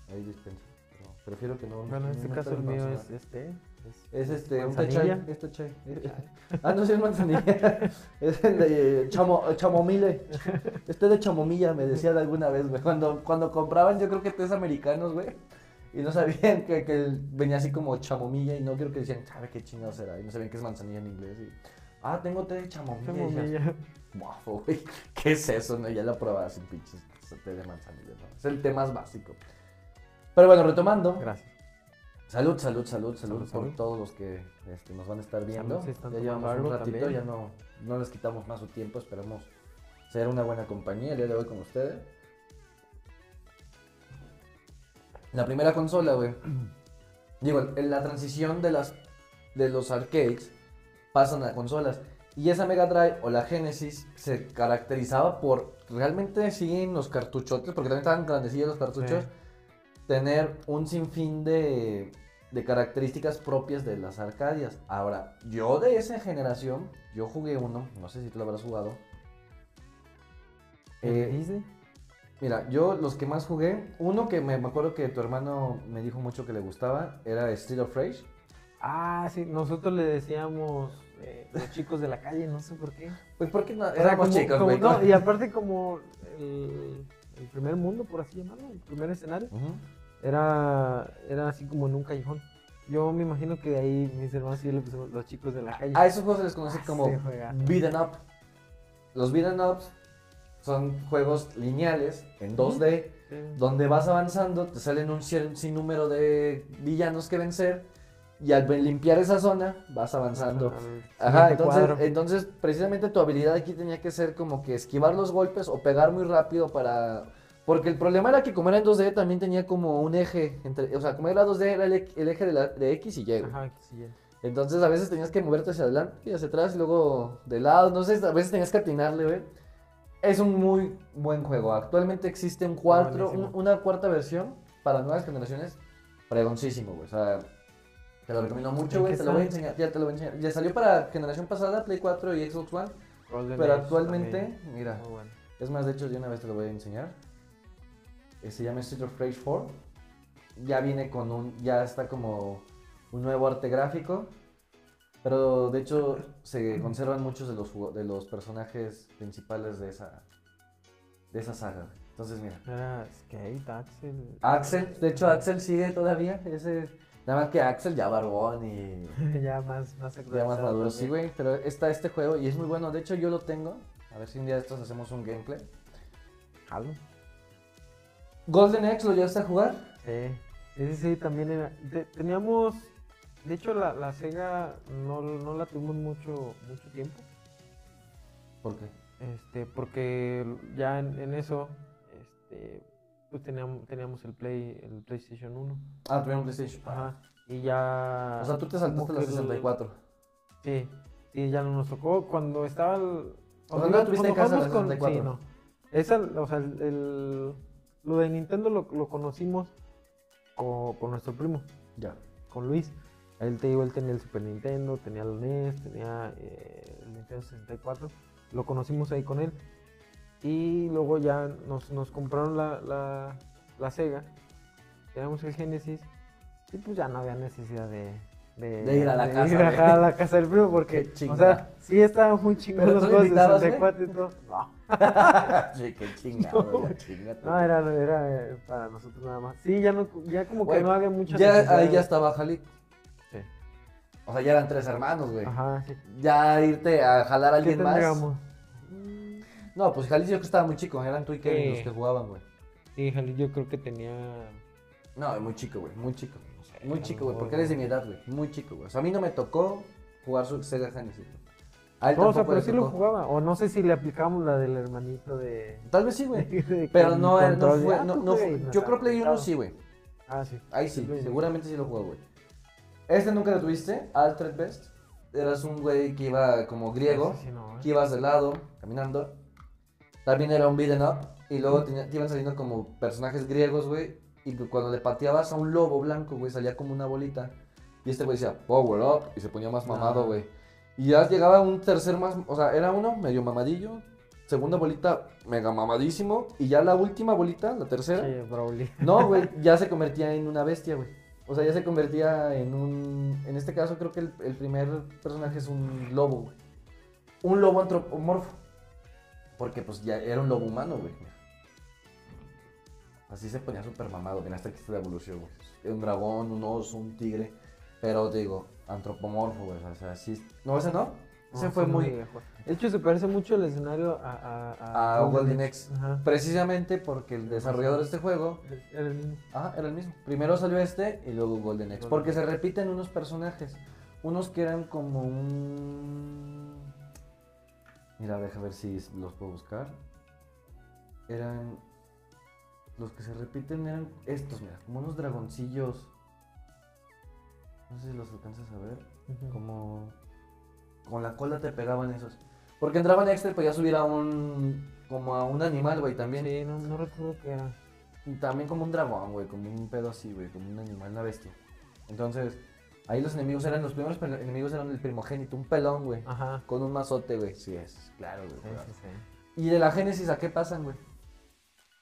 Ahí dispensa. pero prefiero que no. Bueno, en no este caso el mío es este. Es este, un manzanilla. techay. Este chai. Ah, no, sí es manzanilla. es el de chamo, chamomile. Este de chamomilla, me decían alguna vez, güey. Cuando, cuando compraban, yo creo que tés americanos, güey. Y no sabían que, que venía así como chamomilla y no creo que decían, ¿sabe qué chingados será? Y no sabían que es manzanilla en inglés. Y, ah, tengo té de chamomilla. Chamomilla. Guau, güey, ¿qué es eso? No? Ya lo probaba sin pinches té de manzanilla, ¿no? Es el té más básico. Pero bueno, retomando. Gracias. Salud, salud, salud, salud, Salud, por salud. todos los que este, nos van a estar viendo. están ya llevamos un ratito, también. ya no, no les quitamos más su tiempo, esperemos ser una buena compañía el día de hoy con ustedes. La primera consola, güey. Digo, en la transición de las de los arcades pasan a consolas. Y esa Mega Drive o la Genesis se caracterizaba por realmente sí en los cartuchotes, porque también estaban grandecillos los cartuchos, Sí. Tener un sinfín de, de características propias de las arcadias. Ahora, yo de esa generación, yo jugué uno, no sé si tú lo habrás jugado. Eh, ¿Disney? Mira, yo los que más jugué, uno que me, me acuerdo que tu hermano me dijo mucho que le gustaba, era Street of Rage. Ah, sí, nosotros le decíamos eh, los chicos de la calle, no sé por qué. Pues porque no, éramos como- chicos, como- no, y aparte como el, el primer mundo, por así llamarlo, el primer escenario, Ujú. Era, era así como en un callejón. Yo me imagino que de ahí mis hermanos y yo le pusimos los chicos de la calle. A esos juegos se les conoce Ah, como beat'em up. Los beat'em ups son juegos lineales en 2D Sí. donde vas avanzando, te salen un sinnúmero de villanos que vencer y al limpiar esa zona vas avanzando. Ajá, entonces, entonces precisamente tu habilidad aquí tenía que ser como que esquivar los golpes o pegar muy rápido para... Porque el problema era que como era en 2D también tenía como un eje, entre, o sea, como era 2D era el, el eje de, la- de X y Y. Ajá, que sí, ya. Entonces a veces tenías que moverte hacia adelante y hacia atrás y luego de lado, no sé, a veces tenías que atinarle, güey. Es un muy buen juego. Actualmente existe un cuatro, un- una cuarta versión para nuevas generaciones. Pregoncísimo, güey. O sea, te lo recomiendo mucho, ¿En güey. Te lo voy a enseñar, ya te lo voy a enseñar. Ya salió para generación pasada, Play 4 y Xbox One. Golden Pero Age actualmente, también. mira, bueno. es más, de hecho, de una vez te lo voy a enseñar. Eh, Se llama Street of Rage 4. Ya viene con un. Ya está como un nuevo arte gráfico. Pero de hecho, se conservan muchos de los, de los personajes principales de esa, de esa saga. Entonces, mira. Era Skate, Axel. Axel, de hecho, Axel sigue todavía. Ese, nada más que Axel ya barbón y. ya más, más Ya más maduro, sí, güey. Pero está este juego y es muy bueno. De hecho, yo lo tengo. A ver si un día de estos hacemos un gameplay. Jalo. Golden X, ¿lo llevaste a jugar? Sí, ese sí también era. te- teníamos, de hecho la, la Sega no, no la tuvimos mucho, mucho tiempo, ¿Por qué? este, porque ya en, en eso, este, pues teníamos, teníamos el Play, el PlayStation 1, Ah, tuvieron PlayStation. ajá, y ya. O sea, tú te saltaste la que el- 64. Sí, sí, ya no nos tocó cuando estaba el. O sea, cuando no iba- tuviste en casa la jugamos con- 64. Sí, no. Esa, o sea, el, el- lo de Nintendo lo, lo conocimos co- con nuestro primo. Ya. con Luis. Él te digo, él tenía el Super Nintendo, tenía el NES, tenía eh, el Nintendo 64. Lo conocimos ahí con él. Y luego ya nos, nos compraron la, la, la Sega. Teníamos el Genesis. Y pues ya no había necesidad de... De ir a la casa, ir güey. a la casa del primo porque, o sea, sí estaban muy chingados los juegos de invitabas, güey. 64 y todo. No, sí, qué chingado, chingate. no, era, era eh, para nosotros nada más. Sí, ya, no, ya como que no había mucha Ya, ahí de- ya estaba Jalik. Sí. O sea, ya eran tres hermanos, güey. Ajá, sí. Ya irte a jalar a ¿Qué alguien más. No, pues Jalik yo creo que estaba muy chico. Eran tú y Kevin Sí. los que jugaban, güey. Sí, Jalil, yo creo que tenía. No, muy chico, güey. Muy chico. Muy chico, güey. Porque eres de mi edad, güey. Muy chico, güey. O sea, a mí no me tocó jugar su Sega Genesis. A él No, o sea, pero sí lo jugaba. O no sé si le aplicamos la del hermanito de. Tal vez sí, güey. Pero no, eh, no fue. ah, No, tú no fue- Yo creo Play 1 aplicaba. sí, güey. Ah, sí. Ahí sí, seguramente sí lo jugó, güey. Este nunca lo tuviste, Altered Best. Eras un güey que iba como griego, Ese sí no, ¿eh? que ibas de lado, caminando. También era un beat'em up. Y luego te iban saliendo como personajes griegos, güey. Y cuando le pateabas a un lobo blanco, güey, salía como una bolita. Y este güey decía, power up. Y se ponía más mamado, Ah. güey. Y ya llegaba un tercer más, o sea, era uno medio mamadillo. Segunda bolita, mega mamadísimo. Y ya la última bolita, la tercera. Sí, Broly. No, güey, ya se convertía en una bestia, güey. O sea, ya se convertía en un... En este caso creo que el, el primer personaje es un lobo, güey. Un lobo antropomorfo. Porque pues ya era un lobo humano, güey. Así se ponía súper mamado. Mira, hasta aquí está la evolución, güey. Un dragón, un oso, un tigre. Pero te digo, antropomorfo, güey. O sea, sí... No, ese no. Ese No, fue muy... viejo. De hecho, se parece mucho el escenario a. A, A Golden X. Precisamente porque el desarrollador de este juego Era el mismo. Ajá, era el mismo. Primero salió este y luego Golden X. Porque se repiten unos personajes. Unos que eran como un. Mira, deja ver si los puedo buscar. Eran. Los que se repiten eran estos, mira, como unos dragoncillos. No sé si los alcanzas a ver. Como. Con la cola te pegaban esos. Porque entraban extra y podías subir a un. Como a un animal, güey, también. Sí, no, no recuerdo qué era. Y También como un dragón, güey, como un pedo así, güey, como un animal, una bestia. Entonces, ahí los enemigos eran, los primeros enemigos eran el primogénito, un pelón, güey, Ajá. con un mazote, güey. Sí, es, claro, güey. Sí, sí, sí. ¿Y de la Génesis a qué pasan, güey?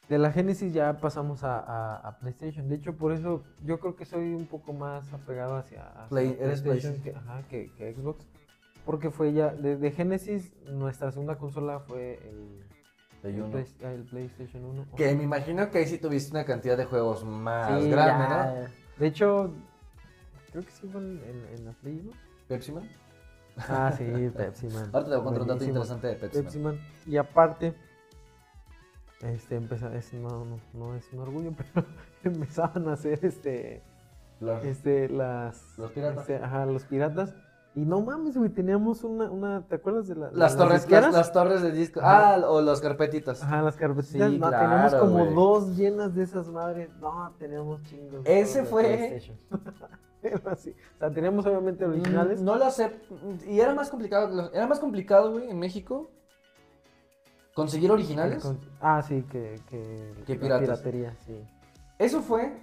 De la Genesis ya pasamos a, a- a PlayStation. De hecho, por eso yo creo que soy un poco más apegado hacia, hacia Play- eres PlayStation que, ajá, que- que Xbox. Porque fue ya, de, Genesis, nuestra segunda consola fue el, Play el, uno. Play- el PlayStation 1. Que me imagino que ahí sí tuviste una cantidad de juegos más Sí, grande, ya. ¿no? De hecho, creo que sí fue en, en- en la Play 1. Pepsi Man. Ah, sí, Pepsi Man. Ahora te voy a contar un dato interesante de Pepsi, Pepsi Man. Man. Y aparte, este empeza- es, no, no, no es un orgullo, pero empezaban a hacer este, este, las... Los piratas. este, ajá, los piratas. Y no mames, güey, teníamos una, una ¿te acuerdas de la, de las, torres, las, las torres de disco. Ajá. Ah, o las carpetitas. Ajá, las carpetitas. Sí, no, claro, teníamos como dos llenas de esas madres. No, teníamos chingos. Ese fue- así. O sea, teníamos obviamente originales. Mm, No lo sé. Y era más complicado. Era más complicado, güey, en México. Conseguir originales. Con- Ah, sí, que, que, piratería, sí. Eso fue.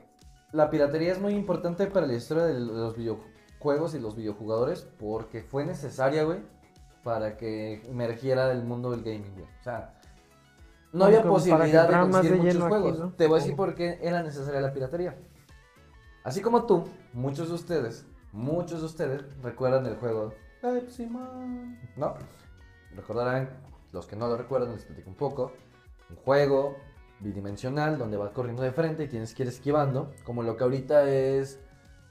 La piratería es muy importante para la historia de los videojuegos y los videojugadores. Porque fue necesaria, güey. Para que emergiera el mundo del gaming, güey. O sea. No había posibilidad de conseguir de muchos aquí, juegos. ¿no? Te voy a decir por qué era necesaria la piratería. Así como tú, muchos de ustedes, muchos de ustedes recuerdan el juego Pepsi Man, ¿no? Recordarán, los que no lo recuerdan, les platico un poco. Un juego bidimensional donde vas corriendo de frente y tienes que ir esquivando, como lo que ahorita es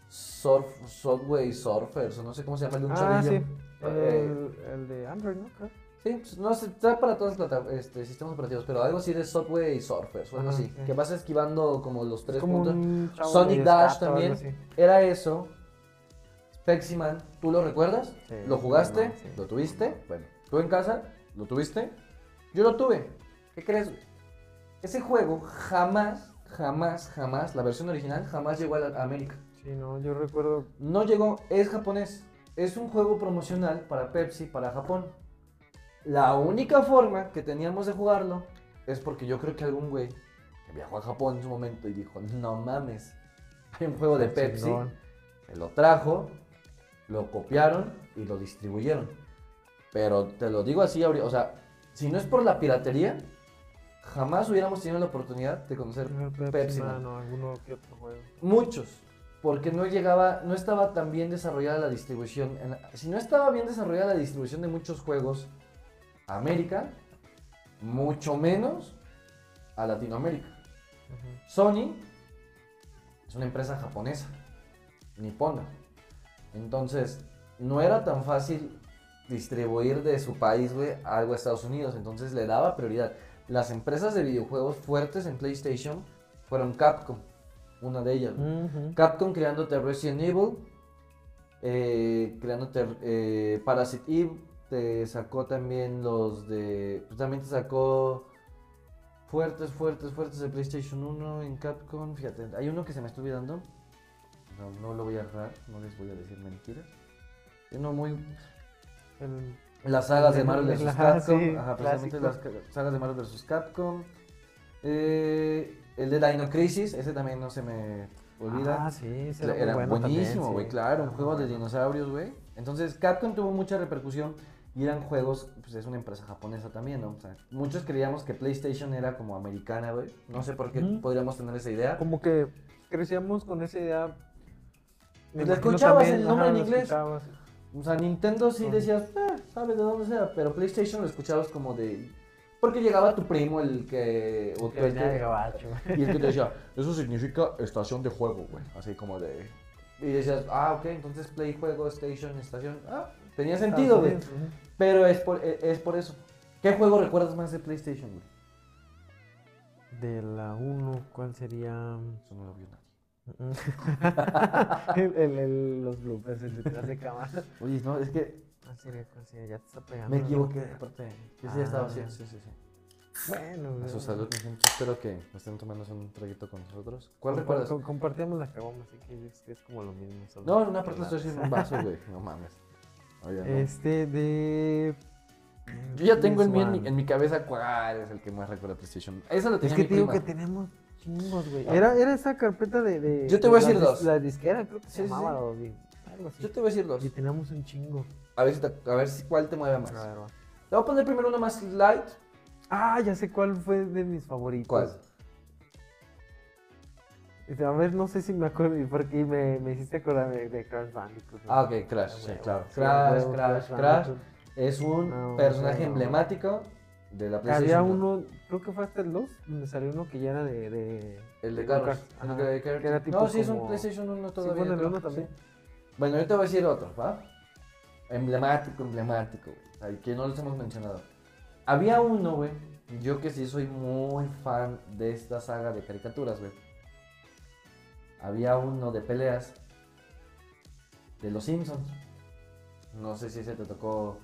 Surf, Subway Surfers, o no sé cómo se llama el de un Ah, chavillo. sí. Eh, El, el de Android, ¿no? Creo. Sí, pues, no sé, está para todos los este, sistemas operativos, pero algo así de Subway Surfers o algo Ajá, así, sí. que vas esquivando como los tres como puntos. Sonic Dash también. Era eso. Spexyman, ¿tú lo recuerdas? Sí, ¿Lo jugaste? no, sí. ¿Lo tuviste? Bueno, ¿tú en casa? ¿Lo tuviste? Yo lo tuve. ¿Qué crees? Ese juego jamás, jamás, jamás, la versión original jamás llegó a, la- a América. Sí, no, yo recuerdo. No llegó, es japonés. Es un juego promocional para Pepsi, para Japón. La única forma que teníamos de jugarlo es porque yo creo que algún güey que viajó a Japón en su momento y dijo, no mames, hay un juego de Pepsi, se lo trajo, lo copiaron y lo distribuyeron. Pero te lo digo así, o sea, si no es por la piratería, jamás hubiéramos tenido la oportunidad de conocer Pepsi, Pepsi Man Man. o alguno que otro juego. Muchos, porque no llegaba, no estaba tan bien desarrollada la distribución. en la- si no estaba bien desarrollada la distribución de muchos juegos a América, mucho menos a Latinoamérica. Sony es una empresa japonesa, nipona. Entonces, no era tan fácil distribuir de su país, güey, algo a Estados Unidos. Entonces le daba prioridad. Las empresas de videojuegos fuertes en PlayStation fueron Capcom, una de ellas. Capcom creándote Resident Evil, eh, creándote eh, Parasite Eve, te sacó también los de... Pues también te sacó fuertes, fuertes, fuertes de PlayStation 1 en Capcom. Fíjate, hay uno que se me está olvidando. No, no lo voy a agarrar, no les voy a decir mentiras. Uno muy... El- Las sagas de Marvel vs. Capcom. sí, Ajá, precisamente las sagas de Marvel vs. Capcom. Eh, el de Dino Crisis, ese también no se me olvida. Ah, sí, ese Era, bueno buenísimo, güey, sí. claro, un juego de dinosaurios, güey. Entonces, Capcom tuvo mucha repercusión y eran juegos, pues es una empresa japonesa también, ¿no? O sea, muchos creíamos que PlayStation era como americana, güey. No sé por qué podríamos tener esa idea. Como que crecíamos con esa idea. Me Pues escuchabas también, el nombre en inglés. escuchabas. O sea, Nintendo sí decías, eh, sabes de dónde sea, pero PlayStation lo escuchabas como de... Porque llegaba tu primo, el que... o el que- gabacho. Y el que te decía, eso significa estación de juego, güey. Así como de... Y decías, ah, ok, entonces play, juego, station, estación. Ah, tenía sentido, güey. Pero es por, e- es por eso. ¿Qué juego recuerdas más de PlayStation, güey? De la 1, ¿cuál sería? Eso no lo vio nadie. el, el- el- los bloopers, el detrás de cámara. Oye, no, es que. ¿Cuál sería? Ya te está pegando. me equivoqué. Aparte, yo sí ya estaba Ah. así. Sí, sí, sí. Bueno, A su salud, mi gente. Espero que estén tomando un traguito con nosotros. ¿Cuál Compa- recuerdas? com- compartíamos las caguamas, así que es, que es como lo mismo. No, en una parte que estoy haciendo un vaso, güey. No mames. Oye, no. Este de. Yo ya tengo en mi, en mi cabeza cuál es el que más recuerda PlayStation. Esa lo Es tenía que mi te digo prima. que tenemos chingos, güey. Era, era esa carpeta de. de Yo te voy a de decir la dos. La disquera, creo que Sí, se sí, llamaba. sí. algo así. Yo te voy a decir dos. Y teníamos un chingo. A ver, si te- a ver si cuál te mueve más. A ver, va. Te voy a poner primero uno más light. Ah, ya sé cuál fue de mis favoritos. ¿Cuál? Este, A ver, no sé si me acuerdo, porque me, me hiciste acordar de, de Crash Bandicoot. ¿no? Ah, ok, Crash, Ah, sí, huevo. claro. Crash, Crash, Crash. Es un No, personaje no. emblemático de la Había PlayStation. uno, creo que fue hasta el 2, donde salió uno que ya era de. de El de de carros. go-kart. el Ajá, de que era tipo no, sí, es un PlayStation 1 Sí, todavía. fue en el creo, 1 también. sí. Bueno, ahorita voy a decir otro, ¿va? Emblemático, emblemático, güey. Que no los hemos mencionado. Había uno, güey. Yo que sí soy muy fan de esta saga de caricaturas, güey. Había uno de peleas de los Simpsons. No sé si ese te tocó.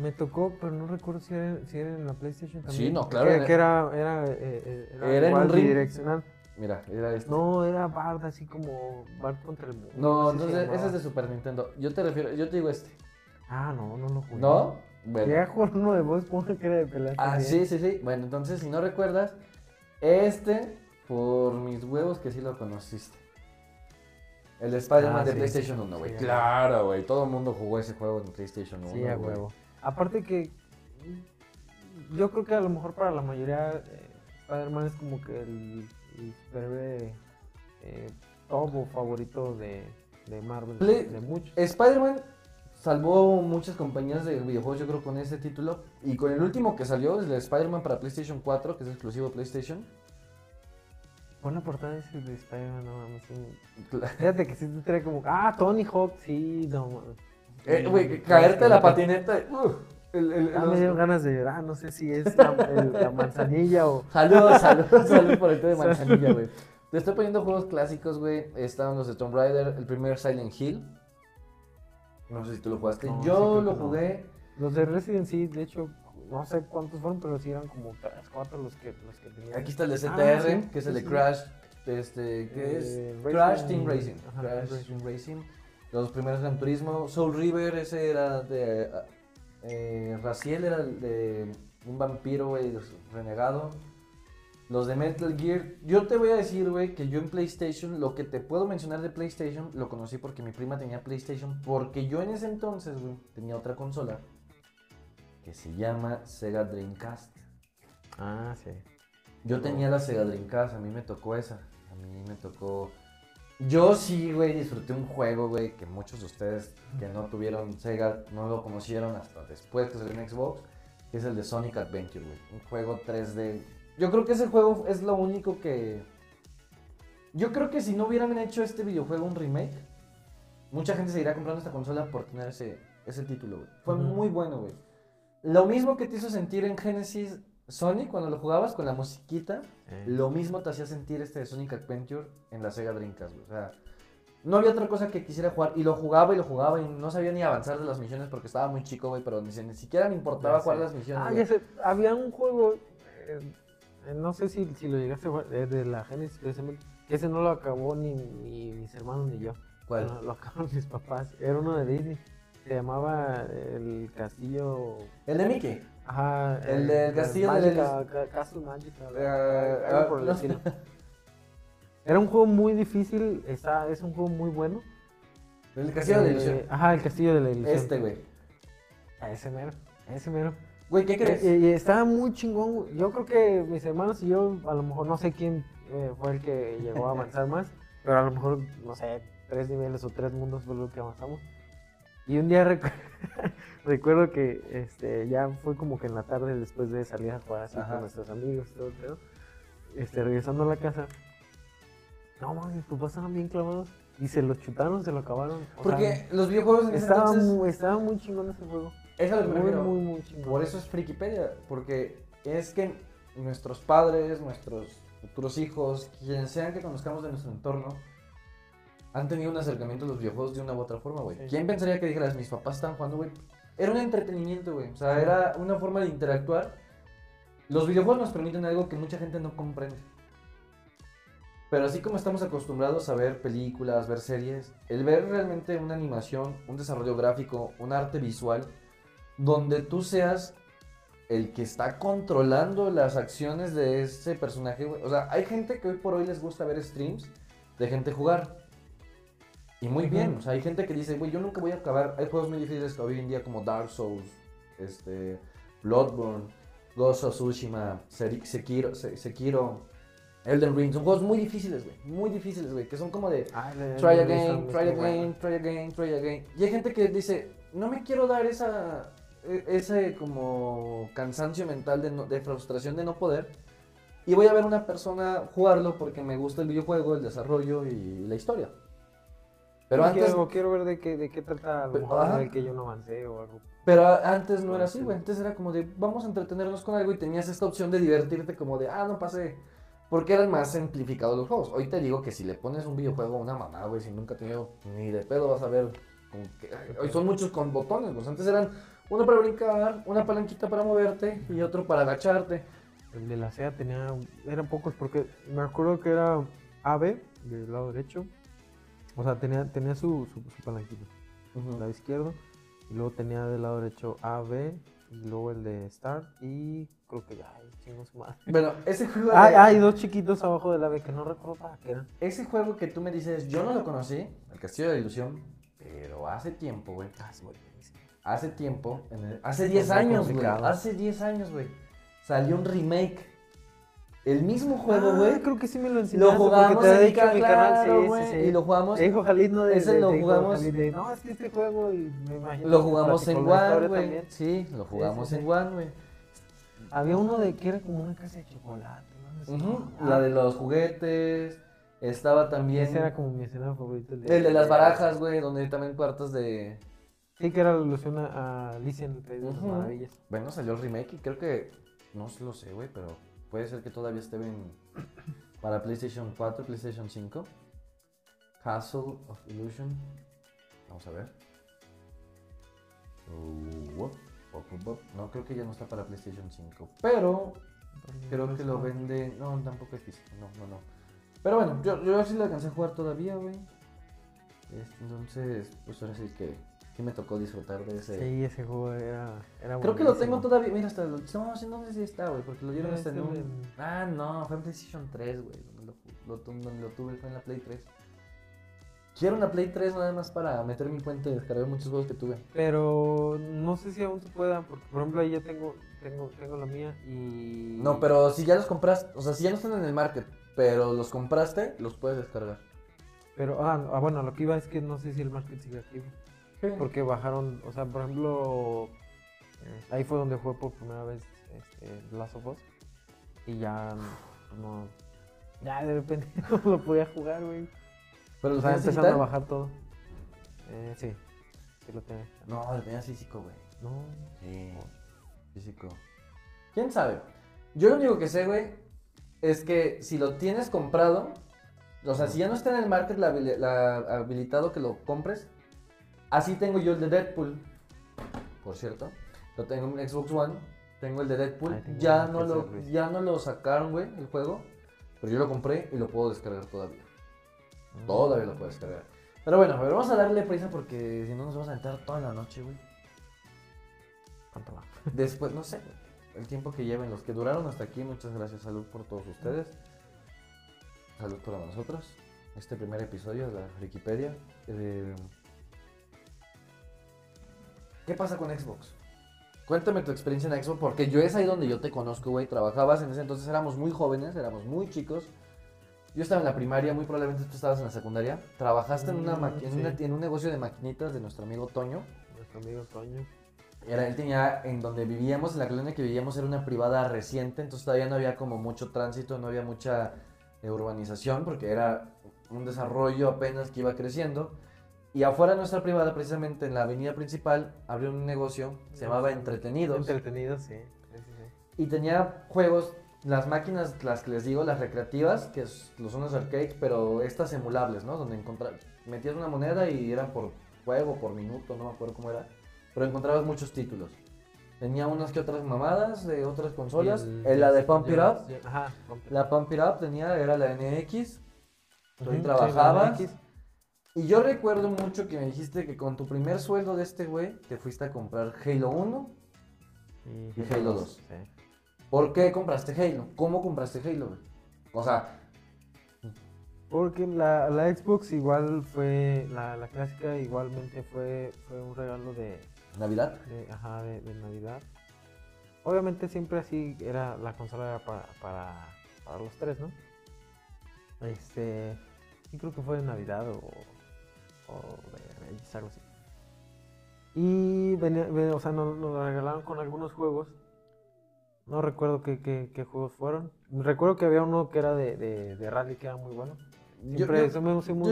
Me tocó, pero no recuerdo si era, si era en la PlayStation también. Sí, no, claro, Que, era- que era, era, eh, era, Era en un ring. bidireccional. Mira, era este. No, era Bard, así como Bard contra el mundo. No, sé si entonces se ese es de Super Nintendo. Yo te refiero, yo te digo este. Ah, no, no lo jugué. ¿No? Llegué a jugar uno de Bob Esponja que era de peleas. Ah, también. sí, sí, sí. Bueno, entonces si no recuerdas, este, por mis huevos que sí lo conociste. El Spider-Man Ah, de sí, PlayStation sí, 1, sí, güey. claro, güey. Todo el mundo jugó ese juego en PlayStation 1. Sí, a huevo. Aparte que yo creo que a lo mejor para la mayoría eh, Spider-Man es como que el, el superhéroe eh, favorito de, de Marvel, de muchos. Spider-Man salvó muchas compañías de videojuegos, yo creo, con ese título. Y con el último que salió, el de Spider-Man para PlayStation 4, que es exclusivo de PlayStation. Buena portada ese de Spider-Man, no mames. sí. Fíjate que sí te trae como, ah, Tony Hawk, sí, no mames. Eh, güey, Sí, caerte la sí. patineta. uf, el- el- los- me dieron ganas de llorar, no sé si es la, la manzanilla o... Saludos, saludos, saludos por el té de manzanilla, güey. Te estoy poniendo juegos clásicos, güey. Estaban los de Tomb Raider, el primer Silent Hill. No sé si tú lo jugaste. No, sí Yo lo no. jugué. Los de Resident Evil, de hecho, no sé cuántos fueron, pero sí eran como 3, 4 los que, los que tenían. Aquí está el de Ah, CTR, sí, que es el sí, de sí. Crash. Este, Eh, es Racing- Crash Team Racing. ajá, Crash Team Team Racing. Los primeros Gran Turismo. Soul River, ese era de. Eh, Raziel era de un vampiro, güey, renegado. Los de Metal Gear. Yo te voy a decir, güey, que yo en PlayStation, lo que te puedo mencionar de PlayStation, lo conocí porque mi prima tenía PlayStation. Porque yo en ese entonces, güey, tenía otra consola que se llama Sega Dreamcast. Ah, sí. Yo tenía la Sega Dreamcast, a mí me tocó esa. A mí me tocó. Yo sí, güey, disfruté un juego, güey, que muchos de ustedes que no tuvieron Sega no lo conocieron hasta después que salió en Xbox, que es el de Sonic Adventure, güey. Un juego 3D. Yo creo que ese juego es lo único que. Yo creo que si no hubieran hecho este videojuego un remake, mucha gente se iría comprando esta consola por tener ese, ese título, güey. Fue muy bueno, güey. Lo mismo que te hizo sentir en Genesis Sonic cuando lo jugabas con la musiquita, lo mismo te hacía sentir este de Sonic Adventure en la Sega Dreamcast, güey. O sea, no había otra cosa que quisiera jugar. Y lo jugaba y lo jugaba y no sabía ni avanzar de las misiones porque estaba muy chico, güey. Pero ni, ni siquiera me importaba Ya jugar sé. las misiones. Ah, güey. ya sé, había un juego, eh, eh, no sé si, si lo llegaste a jugar, eh, de la Genesis precisamente, que ese no lo acabó ni, ni mis hermanos ni yo. ¿Cuál? Lo, lo acabaron mis papás. Era uno de Disney. Se llamaba El Castillo. El de Mickey. Ajá. El eh, del Castillo de Ca- Castle Magica. Eh, ah. Era un juego muy difícil, está, es un juego muy bueno. El Castillo de la Eh, Ilusión. Ajá, el Castillo de la Ilusión. Este, güey. A ese mero, a ese mero. Güey, ¿qué crees? Eh, Y, estaba muy chingón. güey. Yo creo que mis hermanos y yo, a lo mejor no sé quién eh, fue el que llegó a avanzar más, pero a lo mejor, no sé, tres niveles o tres mundos fue lo que avanzamos. Y un día recu- recuerdo que este, ya fue como que en la tarde, después de salir a jugar así Ajá. con nuestros amigos y todo el pedo, este, regresando a la casa, no mames, mis papás estaban bien clavados y se lo chutaron, se lo acabaron. o Porque sea, los videojuegos en ese estaba, entonces. muy, estaba muy chingón ese juego. Es a lo que Muy, muy, muy chingón. Por eso es Frikipedia, porque es que nuestros padres, nuestros futuros hijos, quien sean que conozcamos de nuestro entorno, han tenido un acercamiento a los videojuegos de una u otra forma, güey. Sí. ¿Quién pensaría que dijeras, mis papás estaban jugando, güey? Era un entretenimiento, güey. O sea, era una forma de interactuar. Los videojuegos nos permiten algo que mucha gente no comprende. Pero así como estamos acostumbrados a ver películas, ver series, el ver realmente una animación, un desarrollo gráfico, un arte visual, donde tú seas el que está controlando las acciones de ese personaje, güey. O sea, hay gente que hoy por hoy les gusta ver streams de gente jugar. Y muy bien, o sea, hay gente que dice, güey, yo nunca voy a acabar. Hay juegos muy difíciles hoy en día como Dark Souls, este, Bloodborne, Ghost of Tsushima, Sekiro, Se- Sekiro, Elden Ring. Son juegos muy difíciles, güey. Muy difíciles, güey. Que son como de, Ah, try again, try again, try again, try again. Y hay gente que dice, no me quiero dar esa, e- ese como cansancio mental de, no- de frustración de no poder. Y voy a ver una persona jugarlo porque me gusta el videojuego, el desarrollo y la historia. Pero antes, quiero, quiero ver de qué, de qué trata a lo mejor que yo no avancé o algo. pero antes no era Sí. así, güey. Antes era como de, vamos a entretenernos con algo y tenías esta opción de divertirte como de, ah, no pasé. Porque eran más simplificados los juegos. Hoy te digo que si le pones un videojuego a una mamá, güey, si nunca ha tenido ni de pedo vas a ver. que- hoy son muchos con botones, pues antes eran uno para brincar, una palanquita para moverte y otro para agacharte. El de la SEA tenía, eran pocos porque me acuerdo que era AB del lado derecho. O sea, tenía, tenía su, su, su palanquita lado izquierdo. Y luego tenía del lado derecho AB. Y luego el de Start. Y creo que ya, ay, chingo su madre. Bueno, ese juego, Hay, de- hay dos chiquitos abajo del AB que no recuerdo para qué eran. ese juego que tú me dices, yo no lo conocí, el Castillo de la Ilusión, pero hace tiempo, güey. Hace tiempo, en el- hace 10 Muy años, güey. Hace 10 años, güey. Salió un remake. El mismo juego, güey. Ah, creo que sí me lo enseñaste. lo porque jugamos te en mi canal, claro, sí, güey. sí, sí. Y lo jugamos. Te dijo Jalid, ¿no? De- Ese de- lo jugamos- de, no, es que este juego, y me imagino. Lo jugamos en One, güey. Sí, lo jugamos sí, sí. en One, güey. Había uno de que era como una casa de chocolate. ¿no? Ah, La de los juguetes. Estaba también. Ese era como mi escena favorita. El de las barajas, güey, donde también cuartos de. Sí, que era la alusión a, Alicia en el País de las. Maravillas. Bueno, salió el remake y creo que. No lo sé, güey, pero puede ser que todavía esté en. Para PlayStation 4, PlayStation 5. Castle of Illusion. Vamos a ver. Uh. No, creo que ya no está para PlayStation 5. Pero creo que lo vende. No, tampoco es físico. No, no, no. Pero bueno, yo, yo sí lo alcancé a jugar todavía, güey. Este, Entonces, pues ahora sí que sí me tocó disfrutar de ese. Sí, ese juego era, era Creo que lo tengo todavía. Mira, hasta lo. No, no sé si está, güey, porque lo dieron Ah, hasta en está un. en- Ah, no, fue en PlayStation 3, güey. Donde lo, lo lo tuve, fue en la Play 3. Quiero una Play 3 nada más para meter mi cuenta y descargar muchos juegos que tuve. Pero no sé si aún se pueda, porque por ejemplo ahí ya tengo, tengo, tengo la mía y... No, pero si ya los compraste, o sea, si ya no están en el market, pero los compraste, los puedes descargar. Pero, ah, ah, bueno, lo que iba es que no sé si el market sigue activo. Porque bajaron, o sea, por ejemplo, eh, ahí fue donde jugué por primera vez este, Last of Us. Y ya pues, no. Ya de repente no lo podía jugar, güey. Pero O los sea, empezando a bajar todo. Eh, sí, sí lo tenía. No, lo tenías físico, güey. No. Sí, físico. ¿Quién sabe? Yo lo único que sé, güey, es que si lo tienes comprado, o sea, si ya no está en el market la habilitado que lo compres, así tengo yo el de Deadpool, por cierto. Lo tengo en Xbox One, tengo el de Deadpool. Ya no, lo, ya no lo sacaron, güey, el juego, pero yo lo compré y lo puedo descargar todavía. Todavía lo puedo descargar. Pero bueno, a ver, vamos a darle prisa porque si no nos vamos a entrar toda la noche, güey. ¿Cuánto va? Después, no sé, el tiempo que lleven, los que duraron hasta aquí, muchas gracias, salud por todos ustedes. Salud para nosotros. Este primer episodio de la Wikipedia. Eh, ¿Qué pasa con Xbox? Cuéntame tu experiencia en Xbox, porque yo es ahí donde yo te conozco, güey. Trabajabas en ese entonces, éramos muy jóvenes, éramos muy chicos. Yo estaba en la primaria, muy probablemente tú estabas en la secundaria. Trabajaste en, una Mm, maqui- en, sí. una- en un negocio de maquinitas de nuestro amigo Toño. Nuestro amigo Toño. Era, él tenía, en donde vivíamos, en la colonia que vivíamos, era una privada reciente, entonces todavía no había como mucho tránsito, no había mucha eh, urbanización, porque era un desarrollo apenas que iba creciendo. Y afuera de nuestra privada, precisamente en la avenida principal, abrió un negocio, se llamaba Entretenidos, Entretenidos, sí. sí, y tenía juegos, las máquinas, las que les digo, las recreativas, que son los arcades, pero estas emulables, ¿no? Donde metías una moneda y eran por juego, por minuto, no me acuerdo cómo era, pero encontrabas muchos títulos. Tenía unas que otras mamadas de otras consolas, el- eh, la de Pump It Up, Ajá, la Pump It Up tenía, era la NX, Ujú, sí, trabajabas. Y yo recuerdo mucho que me dijiste que con tu primer sueldo de este güey, te fuiste a comprar Halo 1. Y Halo 2. Sí. ¿Por qué compraste Halo? ¿Cómo compraste Halo, güey? O sea, Porque la, la Xbox igual fue, la, la clásica igualmente fue, fue un regalo de, Navidad. de, ajá, de, de Navidad. Obviamente siempre así era, la consola era para, para, para los tres, ¿no? Este, sí creo que fue de Navidad o, o de Reyes, algo así. Y venía, ve- o sea, nos, nos la regalaron con algunos juegos. No recuerdo qué, qué- qué juegos fueron. Recuerdo que había uno que era de, de, de rally que era muy bueno. Siempre yo-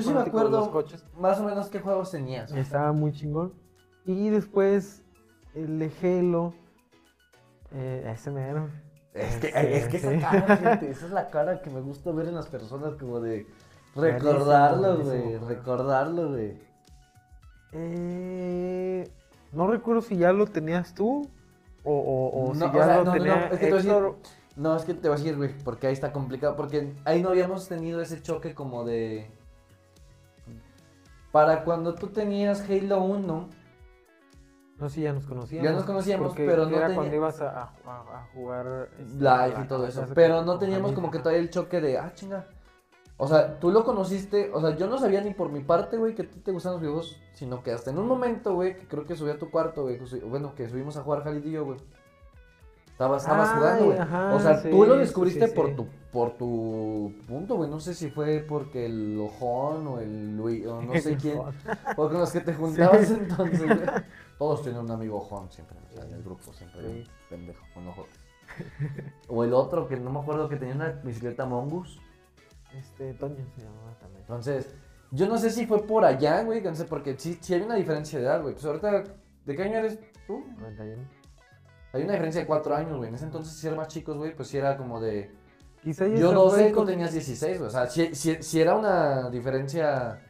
sí me fanático de los acuerdo coches. más o menos qué juegos tenías. Estaba muy chingón. Y después el de Halo. Eh, ese. Es que, Este, es que esa sí. cara, gente, esa es la cara que me gusta ver en las personas, como de recordarlo, güey, recordarlo, güey. Eh, no recuerdo si ya lo tenías tú o, o- o si No, ya o sea, lo no, no, tenía no, es que te voy a decir-. No, es que te voy a decir, güey, porque ahí está complicado, porque ahí no habíamos tenido ese choque como de... Para cuando tú tenías Halo 1, No sé si ya nos conocíamos. Ya nos conocíamos, pero no era tenía- cuando ibas a, a- jugar este, live y todo eso, pero no teníamos como que todavía el choque de, ah, chinga. O sea, tú lo conociste, o sea, yo no sabía ni por mi parte, güey, que a ti te gustan los videojuegos, sino que hasta en un momento, güey, que creo que subí a tu cuarto, güey, bueno, que subimos a jugar Jalid y yo, güey. Estabas, estabas Ay, jugando, güey. O sea, sí, tú lo descubriste sí, por tu por tu punto, güey. No sé si fue porque el Ojón o el Luis, o no sé quién. O con los que te juntabas entonces, güey. Todos tienen un amigo Ojón siempre, o sea, en el grupo siempre. un. Pendejo con ojos. O el otro que no me acuerdo que tenía una bicicleta Mongoose. Este, Toño se llamaba también. Entonces, yo no sé si fue por allá, güey, no sé, porque sí, sí hay una diferencia de edad, güey. Pues ahorita, ¿de qué año eres tú? 91. Hay una diferencia de cuatro años, güey. En ese entonces, si eran más chicos, güey, pues sí era como de... Quizá Yo se 12, fue tú con- tenías 16, güey. O sea, si, si, si era una diferencia...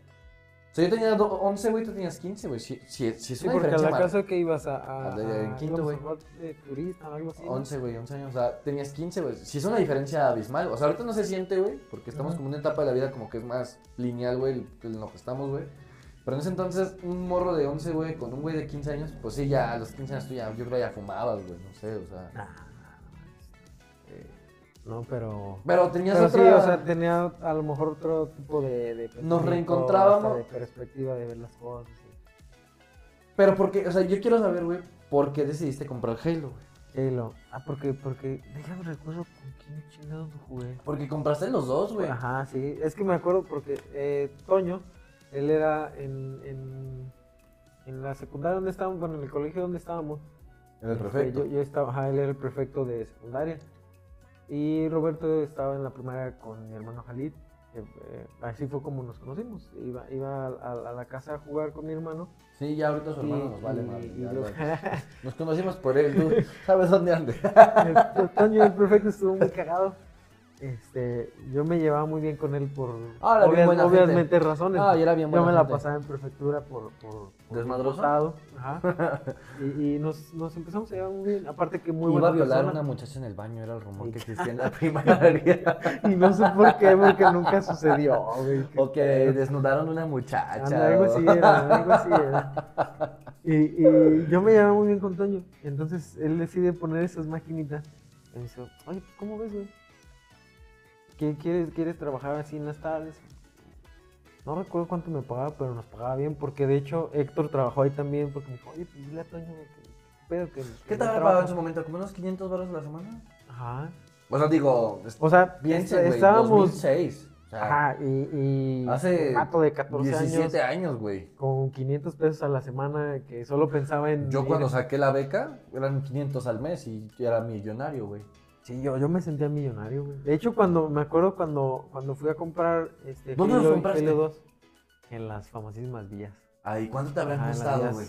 Sea, yo tenía do- 11, güey, tú tenías 15, güey. Si, si, si es Sí, una porque a diferencia la mar- casa que ibas a. a, A de- en a- quinto, a güey. de turista o algo así. ¿no? 11, güey, 11 años. O sea, tenías 15, güey. Si es una diferencia abismal. O sea, ahorita no se siente, güey, porque estamos Ajá. como en una etapa de la vida como que es más lineal, güey, en lo que estamos, güey. Pero en ese entonces, un morro de 11, güey, con un güey de 15 años, pues sí, ya a los 15 años tú ya, yo creo ya fumabas, güey, no sé, o sea. Nah, no, pero. Pero tenías Pero otra... sí, o sea, tenía a lo mejor otro tipo de. de pensamiento, reencontrábamos. De perspectiva de ver las cosas. sí. Pero porque, o sea, yo quiero saber, güey, ¿por qué decidiste comprar Halo, güey? Halo. Ah, porque, porque. Déjame recuerdo con quién chingados jugué. Porque compraste los dos, güey. Ajá, sí. Es que me acuerdo porque eh, Toño, él era en, en, en la secundaria donde estábamos, bueno, en el colegio donde estábamos. El este, perfecto. Yo, yo estaba, ajá, él era el prefecto de secundaria. Y Roberto estaba en la primaria con mi hermano Jalid. eh, así fue como nos conocimos. Iba, iba a, a- a la casa a jugar con mi hermano. Sí, ya ahorita su hermano y- nos vale lo- Nos conocimos por él, tú sabes dónde ande. El- Toño, el prefecto, estuvo muy cagado. Este, yo me llevaba muy bien con él por Ah, obvias- obviamente razones. Ah, y era bien Yo me la gente. pasaba en prefectura por, por, por ¿Desmadroso? Ajá. y, y nos, nos empezamos a llevar muy bien. Aparte que muy Iba a violar a persona. una muchacha en el baño, era el rumor que existía en la primaria. Y no sé por qué, porque nunca sucedió, güey. o que desnudaron una muchacha. Anda, algo así era, algo así era. Y, y yo me llevaba muy bien con Toño. Entonces él decide poner esas maquinitas. Y me dice, oye, ¿cómo ves, güey? ¿Qué ¿Quieres, ¿Quieres trabajar así en las tardes? No recuerdo cuánto me pagaba, pero nos pagaba bien. Porque de hecho Héctor trabajó ahí también. Porque me dijo, oye, pues dile a Toño que, pero que, ¿Qué te trabaja". pagado en su momento? ¿Como unos 500 baros a la semana? Ajá. O sea, digo, O sea, piensen, est- güey, estábamos. 2006. O sea, Ajá, y, y Hace un vato de 14 17 años güey. con 500 pesos a la semana que solo pensaba en... Yo cuando saqué la beca, eran 500 al mes y era millonario, güey. Sí, yo, yo me sentía millonario, güey. De hecho, cuando me acuerdo cuando, cuando fui a comprar este ¿Dónde los compraste? Halo 2 en las famosísimas vías. Ay, ¿cuánto te en las costado, güey?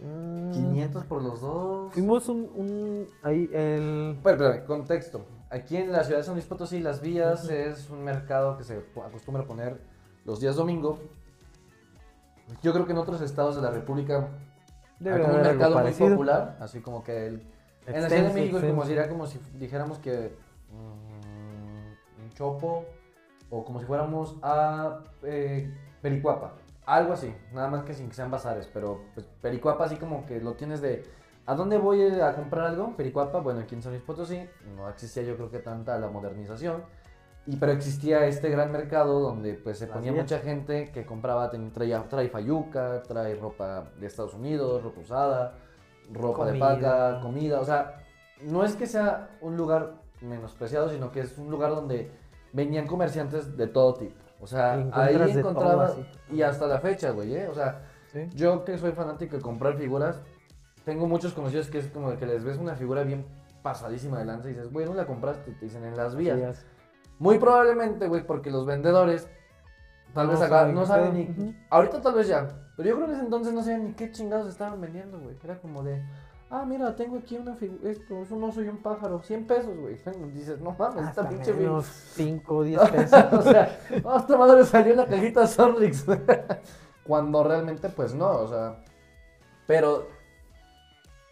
Mm, 500 por los dos. Fuimos un, un ahí el Pero, pero, contexto. Aquí en la ciudad de San Luis Potosí, Las Vías es un mercado que se po- acostumbra a poner los días domingo. Yo creo que en otros estados de la República debe hay como un mercado muy parecido. popular, así como que el, en la Ciudad de Extenso, México es como sería como si dijéramos que mm, un chopo o como si fuéramos a eh, Pericuapa, algo así, nada más que sin que sean bazares, pero pues, Pericuapa así como que lo tienes de ¿a dónde voy a comprar algo? Pericuapa, bueno, aquí en San Luis Potosí no existía yo creo que tanta la modernización. Y pero existía este gran mercado donde pues se ponía mucha gente que compraba, ten- traía, trae fayuca, trae ropa de Estados Unidos, ropa usada, ropa de paca, comida, o sea, no es que sea un lugar menospreciado, sino que es un lugar donde venían comerciantes de todo tipo. O sea, ahí todo así. y hasta la fecha, güey, ¿eh? O sea, Sí. Yo que soy fanático de comprar figuras, tengo muchos conocidos que es como de que les ves una figura bien pasadísima de lanza y dices, güey, ¿no la compraste? Te dicen en las vías. Muy probablemente, güey, porque los vendedores tal No vez acá saben no saben ni. Ujú. Ahorita tal vez ya. Pero yo creo que en ese entonces no sabían ni qué chingados estaban vendiendo, güey. Era como de. Ah, mira, tengo aquí una figura. Esto es un oso y un pájaro. 100 pesos, güey. Dices, no mames, esta pinche figura. menos 5 o 10 pesos. o sea, oh, esta madre salió en la cajita Sonrix. Cuando realmente, pues no, o sea. Pero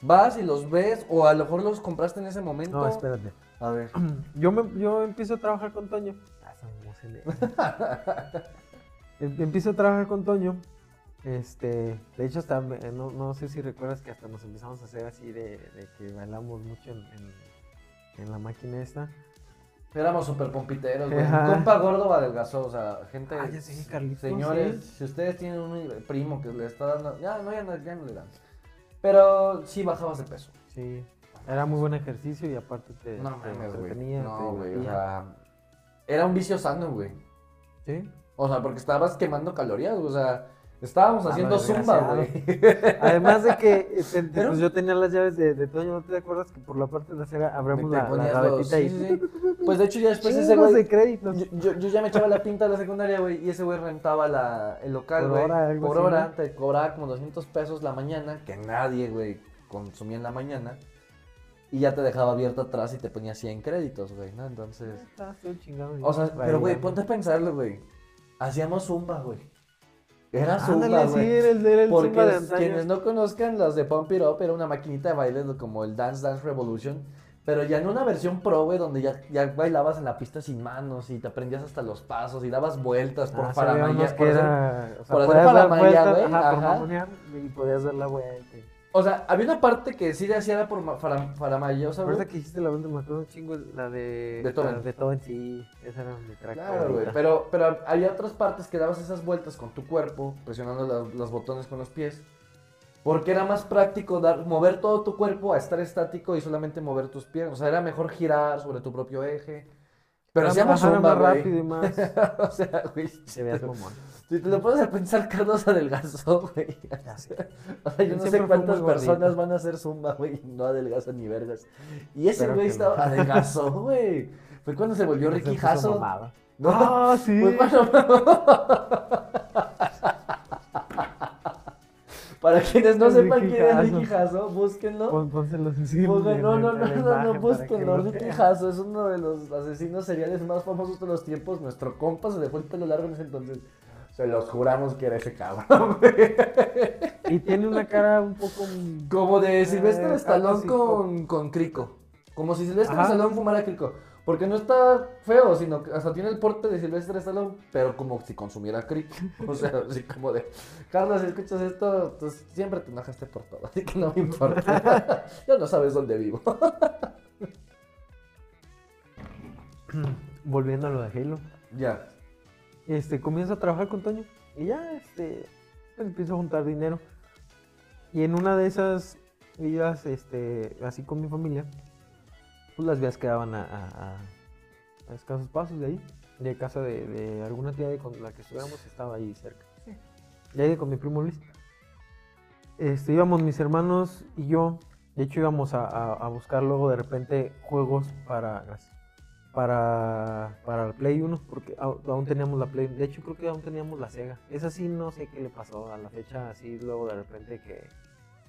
vas y los ves, o a lo mejor los compraste en ese momento. No, espérate. A ver. Yo, me, yo empiezo a trabajar con Toño. Ah, Em- Empiezo a trabajar con Toño. Este, de hecho, hasta, no, no sé si recuerdas que hasta nos empezamos a hacer así de, de que bailamos mucho en, en- en la máquina esta. Éramos súper pompiteros, güey. Compa gordo adelgazó, o sea, gente. Ah, ya sé, Carlitos, Señores, sí. si ustedes tienen un primo que le está dando. Ya, no, ya no, ya no le dan. Pero sí bajabas de peso. Sí, era muy buen ejercicio y aparte te, No te mames, güey. No, güey. O sea, era un vicio sano, güey. Sí. O sea, porque estabas quemando calorías, o sea, estábamos Ah, haciendo no, zumba, güey. Además de que te- te- Pero- pues yo tenía las llaves de, de Toño, ¿no te acuerdas que por la parte de acera abrimos la, la gavetita y sí, sí, sí. Pues de hecho ya después ese güey. de créditos? Yo, yo, yo ya me echaba la pinta de la secundaria, güey, y ese güey rentaba la, el local, Por güey. hora, algo Por así, hora, ¿no? te cobraba como 200 pesos la mañana, que nadie, güey, consumía en la mañana. Y ya te dejaba abierto atrás y te ponía 100 créditos, güey, ¿no? Entonces... Ah, estoy chingado. O sea, pero, güey, ponte a pensarlo, güey. Hacíamos zumba, güey. Era zumba, Ándale, sí, güey. era el, era el Porque Zumba de es- antaño. quienes no conozcan las de Pump It Up, era una maquinita de baile como el Dance Dance Revolution, pero ya en una versión pro, güey, donde ya, ya bailabas en la pista sin manos y te aprendías hasta los pasos y dabas vueltas por Ah, sí, había que por hacer- era, o sea, por hacer podías dar faramaya, vueltas, güey, ajá, por ajá. mamonear, y podías dar la vuelta. O sea, había una parte que sí le hacía era por ma- faram- faramayosa, güey. Ahorita que hiciste la banda me acuerdo un chingo la de Beethoven. la de Beethoven, sí, esa era mi track Claro, güey, pero, pero había otras partes que dabas esas vueltas con tu cuerpo, presionando las- los botones con los pies. Porque era más práctico dar, mover todo tu cuerpo a estar estático y solamente mover tus pies. O sea, era mejor girar sobre tu propio eje. Pero hacíamos más rápido y más o sea, güey. se veía mamón. Si te lo pones a pensar, Carlos adelgazó, güey. Ya sé. O sea, yo no sé fue cuántas personas van a hacer zumba, güey, y no adelgazan ni vergas. Y ese güey estaba no. adelgazó, güey. Fue cuando se volvió Se Ricky mamada. No, Ah, sí. Fue cuando- Para quienes no sepan Ricky quién es. Ricky Hasso, búsquenlo. Pon- Pónselos encima. Pongan- no, no, no, no, no, búsquenlo. lo Ricky. Hasso es uno de los asesinos seriales más famosos de los tiempos. Nuestro compa se dejó el pelo largo en ese entonces. Se los juramos que era ese cabrón, güey. Y tiene una cara un poco. Como de Eh, Silvestre algo Stallone con, con Crico. Como si Silvestre Ajá. Stallone fumara Crico. Porque no está feo, sino que hasta tiene el porte de Silvestre Stallone, pero como si consumiera Crico. O sea, así como de, Carlos, si escuchas esto, pues siempre te enojaste por todo, así que no me importa. ya no sabes dónde vivo. Volviendo a lo de Halo. ya. Este, comienzo a trabajar con Toño. Y ya, este. Pues empiezo a juntar dinero. Y en una de esas idas, este, así con mi familia, pues las vías quedaban a, a- a- a escasos pasos de ahí. De casa de, de alguna tía de con la que estudiamos, estaba ahí cerca. Y ahí con mi primo Luis. Este, íbamos mis hermanos y yo. De hecho, íbamos a buscar luego de repente juegos para. Para, para el Play 1, porque aún teníamos la Play. De hecho, creo que aún teníamos la Sega. Esa sí, no sé qué le pasó a la fecha. Así, luego de repente que,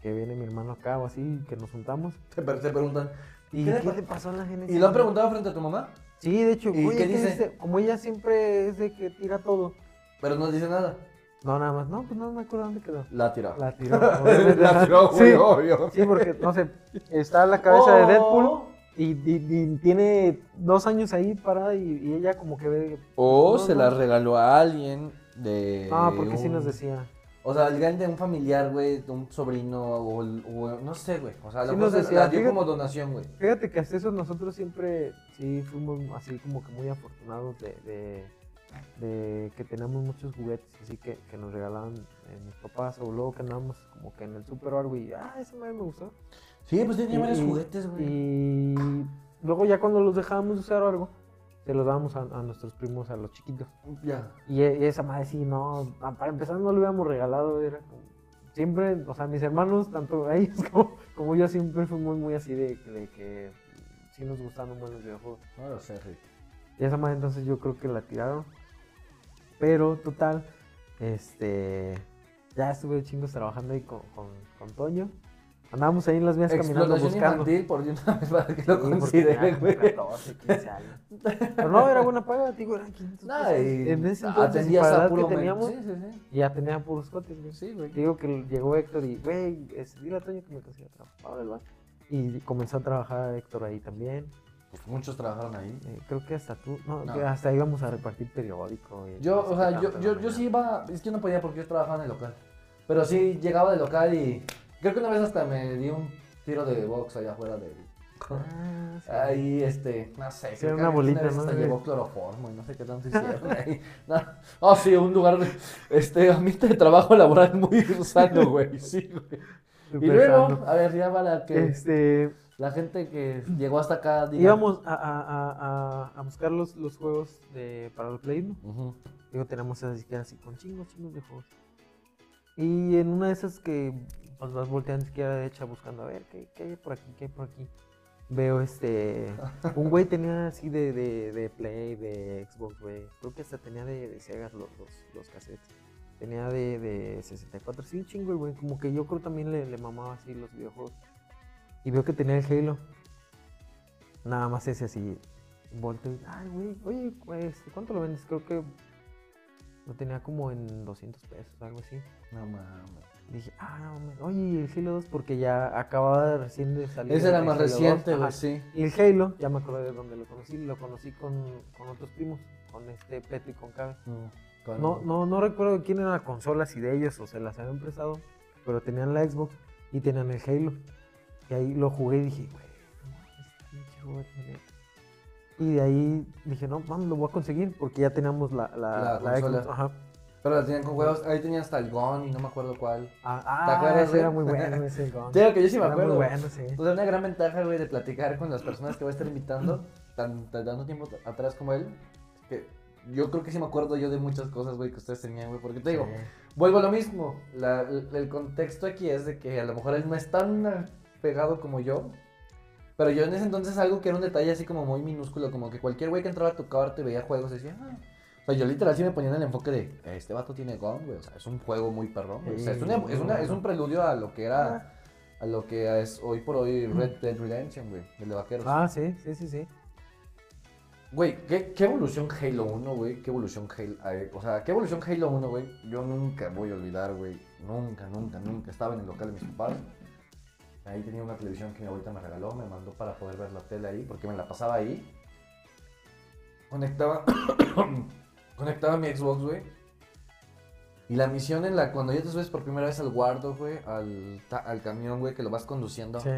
que viene mi hermano acá o así, que nos juntamos. Te, te preguntan. ¿Y ¿Qué qué, le pa- le pasó a la Genesis? ¿Y lo han preguntado frente a tu mamá? Sí, de hecho, ¿Y oye, qué ¿qué dice? dice? Como ella siempre es de que tira todo. Pero no dice nada. No, nada más. No, pues no me acuerdo dónde quedó. La tiró. La tiró. La tiró, sí, güey, obvio. sí, porque, no sé, está la cabeza de Deadpool Oh. Y, y- y tiene dos años ahí parada y, y ella como que ve... O No, se no. la regaló a alguien de. Ah, porque sí nos decía. O sea, alguien de un familiar, güey, de un sobrino o, o no sé, güey. O sea, Sí nos decía, la dio fíjate- como donación, güey. Fíjate que hasta eso nosotros siempre sí fuimos así como que muy afortunados de, de- de que teníamos muchos juguetes así que, que nos regalaban eh, mis papás o luego que andábamos como que en el super algo y ah, ese madre me gustó. Sí, pues tenía varios juguetes, güey. Y luego ya cuando los dejábamos de usar o algo, se los dábamos a, a nuestros primos, a los chiquitos. Ya. Y, e- y esa madre sí, no, para empezar no lo habíamos regalado, era como, siempre, o sea, mis hermanos, tanto ellos como, como yo, siempre fuimos muy así de, de que sí nos gustan un buen los videojuegos. No lo sé, Rick. Y esa madre entonces yo creo que la tiraron. Pero total, este. Ya estuve chingos trabajando ahí con, con, con Toño. Andábamos ahí en las vías caminando buscando. infantil por una vez para que lo Sí, consideren, güey. como 14, 15 años. Pero no, era buena paga, digo, eran 500 No, pesos. y En ese entonces, atendías a puro que teníamos, Sí, sí, sí. ya tenía puros cotes, güey. Sí, güey. Digo que llegó Héctor y, güey, dile a Toño que me consiga trabajo. Va. Y comenzó a trabajar Héctor ahí también. Pues muchos trabajaron ahí. Eh, creo que hasta tú, no, No. que hasta íbamos a repartir periódico. y Yo, no sé o sea, yo, yo, yo sí iba, es que yo no podía porque yo trabajaba en el local. Pero sí llegaba del local y creo que una vez hasta me di un tiro de box allá afuera de... Ah, sí. Ahí, este, no sé. Sí, creo que una bolita, vez ¿no? Hasta Sí. llevó cloroformo y no sé qué tanto hicieron ahí. No. Oh, sí, un lugar, este, ambiente de trabajo laboral muy sano, güey, sí, güey. Y luego, sano. a ver, ya para que Este, la gente que llegó hasta acá diga... íbamos a, a, a, a, a buscar los, los juegos de, para el Play, ¿no? Ujú. Digo, tenemos así que así con chingos, chingos de juegos. Y en una de esas que pues, vas volteando izquierda a derecha buscando a ver qué, qué hay por aquí, qué hay por aquí. Veo este. Un güey tenía así de, de, de Play, de Xbox, güey. Creo que hasta tenía de, de Sega los, los, los cassettes. Tenía de, de 64, sí, un chingo, el güey. Como que yo creo también le, le mamaba así los videojuegos. Y veo que tenía el Halo. Nada más ese así. Volteo y, ay, güey, oye, pues, ¿cuánto lo vendes? Creo que lo tenía como en 200 pesos, algo así. No mames. Dije, ah, no, mames. oye, ¿y el Halo 2? Porque ya acababa de recién de salir. Ese era más Halo 2. reciente, güey, sí. Y el Halo, ya me acordé de dónde lo conocí. Lo conocí con, con otros primos, con este Peto y con Cabe. Con- No, no, no recuerdo quién era la consola, si de ellos o se las habían prestado, pero tenían la Xbox y tenían el Halo. Y ahí lo jugué y dije, güey, no este pinche Y de ahí dije, no, mames, lo voy a conseguir porque ya teníamos la, la, La. Xbox. Ajá. Pero la tenían con juegos, ahí tenían hasta el Gon y no me acuerdo cuál. Ah, ¿Te acuerdas, era muy bueno ese. Te digo que yo sí me Era acuerdo. muy bueno, sí. Sea, una gran ventaja, güey, de platicar con las personas que voy a estar invitando, tan, tan tiempo atrás como él, que yo creo que sí me acuerdo yo de muchas cosas, güey, que ustedes tenían, güey, porque te digo, Sí. vuelvo a lo mismo, la- el, el contexto aquí es de que a lo mejor él no es tan pegado como yo, pero yo en ese entonces algo que era un detalle así como muy minúsculo, como que cualquier güey que entraba a tu cuarto y veía juegos decía, ah. O sea, yo literal sí me ponía en el enfoque de, este vato tiene Gon, güey, o sea, es un juego muy perrón, güey. O sea, es, una- es, una- es un preludio a lo que era, a lo que es hoy por hoy Red Dead Redemption, güey, el de vaqueros. Ah, sí, sí, sí, sí. Güey, ¿qué, qué evolución Halo 1, güey, qué evolución Halo, eh, o sea, qué evolución Halo 1, güey, yo nunca voy a olvidar, güey, nunca, nunca, nunca, estaba en el local de mis papás, ahí tenía una televisión que mi abuelita me regaló, me mandó para poder ver la tele ahí, porque me la pasaba ahí, conectaba, conectaba mi Xbox, güey, y la misión en la, cuando ya te subes por primera vez al guardo, güey, al, al camión, güey, que lo vas conduciendo, Sí.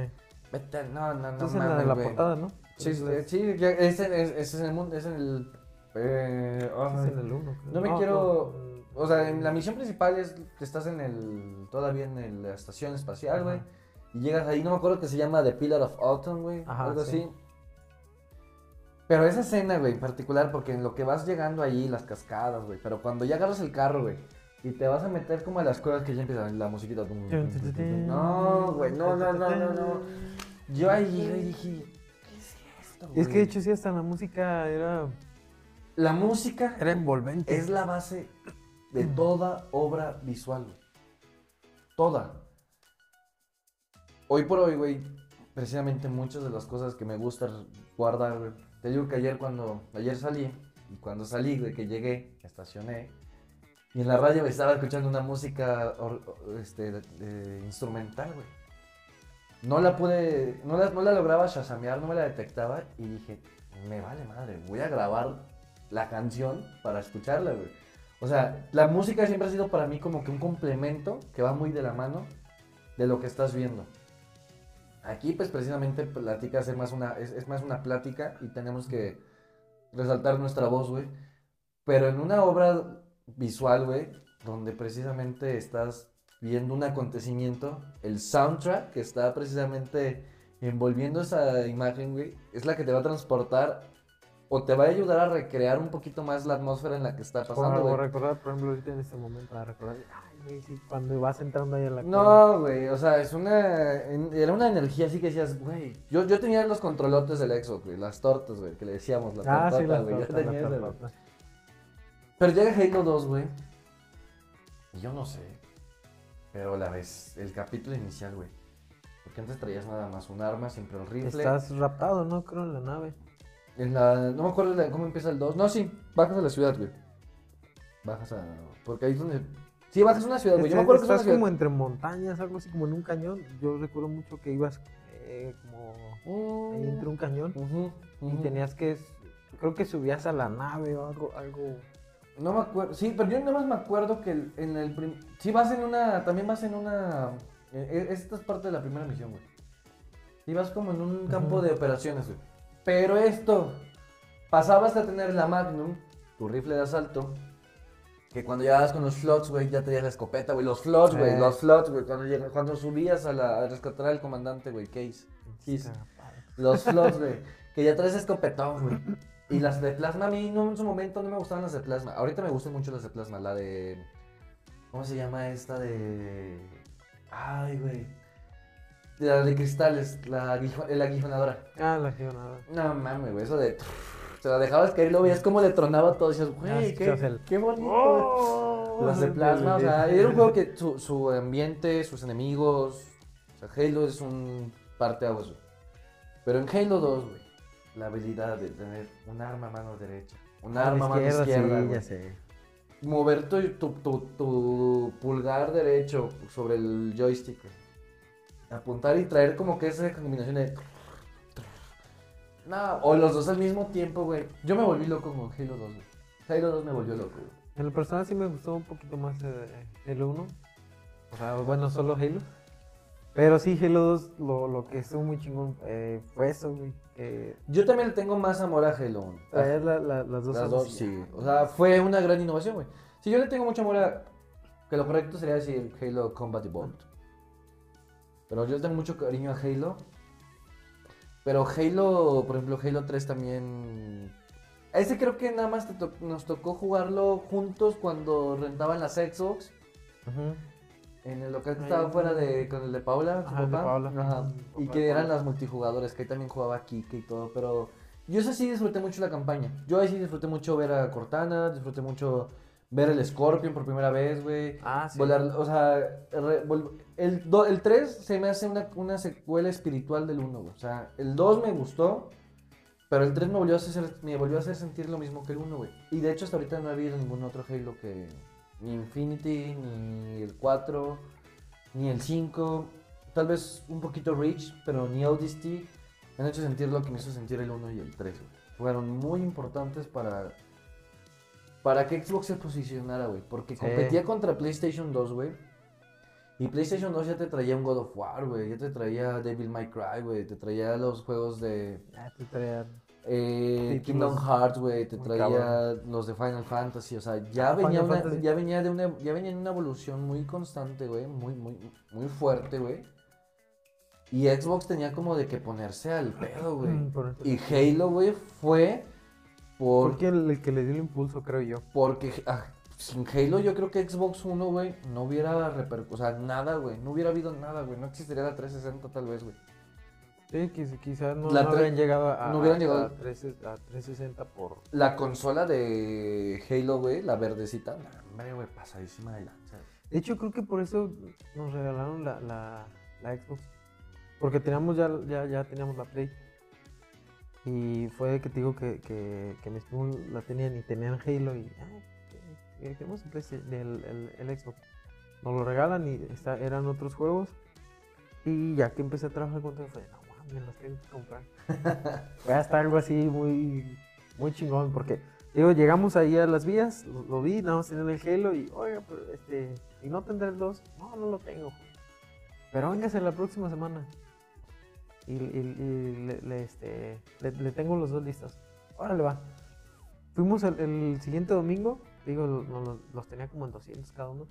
vete, no, no, no, en la mames, la güey. portada, ¿no? Sí, sí, sí, ya, ese, es, ese es el mundo, es en el... eh, es en el 1. No me quiero- O sea, en la misión principal es que estás en el... Todavía en el- la estación espacial, güey. Y llegas ahí, no me acuerdo que se llama The Pillar of Autumn, güey. Ajá, Algo sí. así. Pero esa escena, güey, en particular, porque en lo que vas llegando ahí, las cascadas, güey. Pero cuando ya agarras el carro, güey. Y te vas a meter como a las cuevas que ya empieza la musiquita. No, güey, no, no, no, no, no. Yo ahí llegué y dije, ¿qué es esto, Y es que güey? de hecho sí, hasta la música era, La música era envolvente. es la base de toda obra visual. güey. Toda. Hoy por hoy, güey, precisamente muchas de las cosas que me gusta guardar, güey. Te digo que ayer cuando, ayer salí, y cuando salí, güey, que llegué, estacioné, y en la radio me estaba escuchando una música este, de- de- instrumental, güey. No la pude, no la, no la lograba shazamear, no me la detectaba, y dije, me vale madre, voy a grabar la canción para escucharla, güey. O sea, la música siempre ha sido para mí como que un complemento que va muy de la mano de lo que estás viendo. Aquí, pues precisamente plática es más una, es, es más una plática y tenemos que resaltar nuestra voz, güey. Pero en una obra visual, güey, donde precisamente estás viendo un acontecimiento, el soundtrack que está precisamente envolviendo esa imagen, güey, es la que te va a transportar o te va a ayudar a recrear un poquito más la atmósfera en la que está pasando, güey. recordar, por ejemplo, ahorita en este momento, para recordar, güey, sí, cuando vas entrando ahí a la. No, güey, o sea, es una. en- Era una energía así que decías, güey. Yo, yo tenía los controlotes del Xbox, güey, las tortas, güey, que le decíamos, la Ah, sí, las güey. yo tortas, las tenía tortas. Pero llega Halo 2, güey. Y yo no sé. Pero la vez, el capítulo inicial, güey. Porque antes traías nada más un arma, siempre un rifle. Estás raptado, ¿no? Creo en la nave. En la, no me acuerdo de cómo empieza el 2. No, sí, bajas a la ciudad, güey. Bajas a. Porque ahí es donde. Sí, bajas una ciudad, güey. Yo me acuerdo que es una Estás como entre montañas, algo así como en un cañón. Yo recuerdo mucho que ibas eh, como ahí entre un cañón y tenías que, subías que subías a la nave o algo, algo. No me acuerdo. Sí, pero yo nada más me acuerdo que en el. prim- Sí, vas en una. También vas en una. eh, eh, Esta es parte de la primera misión, güey. Sí, vas como en un campo de operaciones, güey. Pero esto. Pasabas a tener la Magnum, tu rifle de asalto. Que cuando llegabas con los flots, güey, ya tenías la escopeta, güey. Los flots, güey. Eh. Los flots, güey. Cuando, cuando subías a, la, a rescatar al comandante, güey, Case. Kiss. Los flots, güey. Que ya traes escopetón, güey. Y las de plasma, a mí no, en su momento no me gustaban las de plasma. Ahorita me gustan mucho las de plasma. La de. ¿Cómo se llama esta de. Ay, güey. La de cristales, la, aguijo- la aguijonadora. Ah, la geonada. No mames, güey. Eso de. Se la dejabas caer y lo veías como le tronaba todo. Y decías, Ah, güey, qué, qué bonito. ¡Oh! Las de plasma, o sea, era un juego que su, su ambiente, sus enemigos. O sea, Halo es un parteaguas, güey. Pero en Halo 2, güey, la habilidad de tener un arma a mano derecha, un arma a mano izquierda, sí, ya sé. mover tu, tu, tu- tu pulgar derecho sobre el joystick, güey. apuntar y traer como que esa combinación de. No, o los dos al mismo tiempo, güey. Yo me volví loco con Halo 2, güey. Halo 2 me volvió loco, güey. En lo personal sí me gustó un poquito más eh, Halo 1. O sea, bueno, solo Halo. Pero sí, Halo 2, lo, lo que estuvo muy chingón eh, fue eso, güey. Yo también le tengo más amor a Halo 1. traer la- la- las dos Las sí. O sea, fue una gran innovación, güey. Si yo le tengo mucho amor a. Que lo correcto sería decir Halo Combat Evolved. Pero yo le tengo mucho cariño a Halo. Pero Halo, por ejemplo, Halo 3 también. Ese creo que nada más te to- nos tocó jugarlo juntos cuando rentaban las Xbox. Ujú. En el local que Ahí. estaba fuera de. con el de Paula, su Ajá, el de papá. Paula. Ajá. Y papá que eran las multijugadores, que ahí también jugaba Kike y todo, pero yo ese sí disfruté mucho la campaña. Yo ahí sí disfruté mucho ver a Cortana, disfruté mucho ver el Scorpion por primera vez, güey. Ah, sí. Volar, o sea, re- vol- el, do- el 3 se me hace una, una secuela espiritual del 1, güey. O sea, el 2 me gustó, pero el 3 me volvió a hacer, me volvió a hacer sentir lo mismo que el 1, güey. Y de hecho hasta ahorita no ha habido ningún otro Halo que... Ni Infinity, ni el 4, ni el 5. Tal vez un poquito Reach, pero ni ODST me han hecho sentir lo que me hizo sentir el 1 y el 3, güey. Fueron muy importantes para... Para que Xbox se posicionara, güey. Porque Sí. competía contra PlayStation 2, güey. Y PlayStation 2 ya te traía un God of War, güey. Ya te traía Devil May Cry, güey. Te traía los juegos de Ah, tú traías- eh, Kingdom Hearts, güey. Te traía cabrón. los de Final Fantasy. O sea, ya Ah, venía una, ya venía de una, ya venía en una evolución muy constante, güey. Muy, muy, muy fuerte, güey. Y Xbox tenía como de que ponerse al pedo, güey. Mm. Y Halo, güey, fue por Porque el, el que le dio el impulso, creo yo. porque ah, sin Halo yo creo que Xbox 1, güey, no hubiera repercutido, o sea, nada, güey, no hubiera habido nada, güey, no existiría la 360 tal vez, güey. Sí, quiz- quizás no, no habrían llegado a, no hubieran a- llegado- a 3, a 360 por... La consola de Halo, güey, la verdecita, hombre, güey, pasadísima de lanza. De hecho, creo que por eso nos regalaron la, la, la Xbox. Porque teníamos ya, ya, ya teníamos la Play. Y fue que te digo que, que, que mis primos la tenían y tenían Halo y... Ah, queremos el, el, el- el Xbox. Nos lo regalan y está, eran otros juegos. Y ya que empecé a trabajar con todo, fue, no mames, los tengo que comprar. fue hasta algo así muy, muy chingón porque... Digo, llegamos ahí a las vías, lo, lo vi, nada más tenían el Halo y, oiga, pero este, ¿y no tendrá el 2? No, no lo tengo. Pero véngase la próxima semana. Y, y- y le, le, este, le, le tengo los dos listos. Órale, va. Fuimos el, el siguiente domingo, digo, los, los tenía como en 200 cada uno.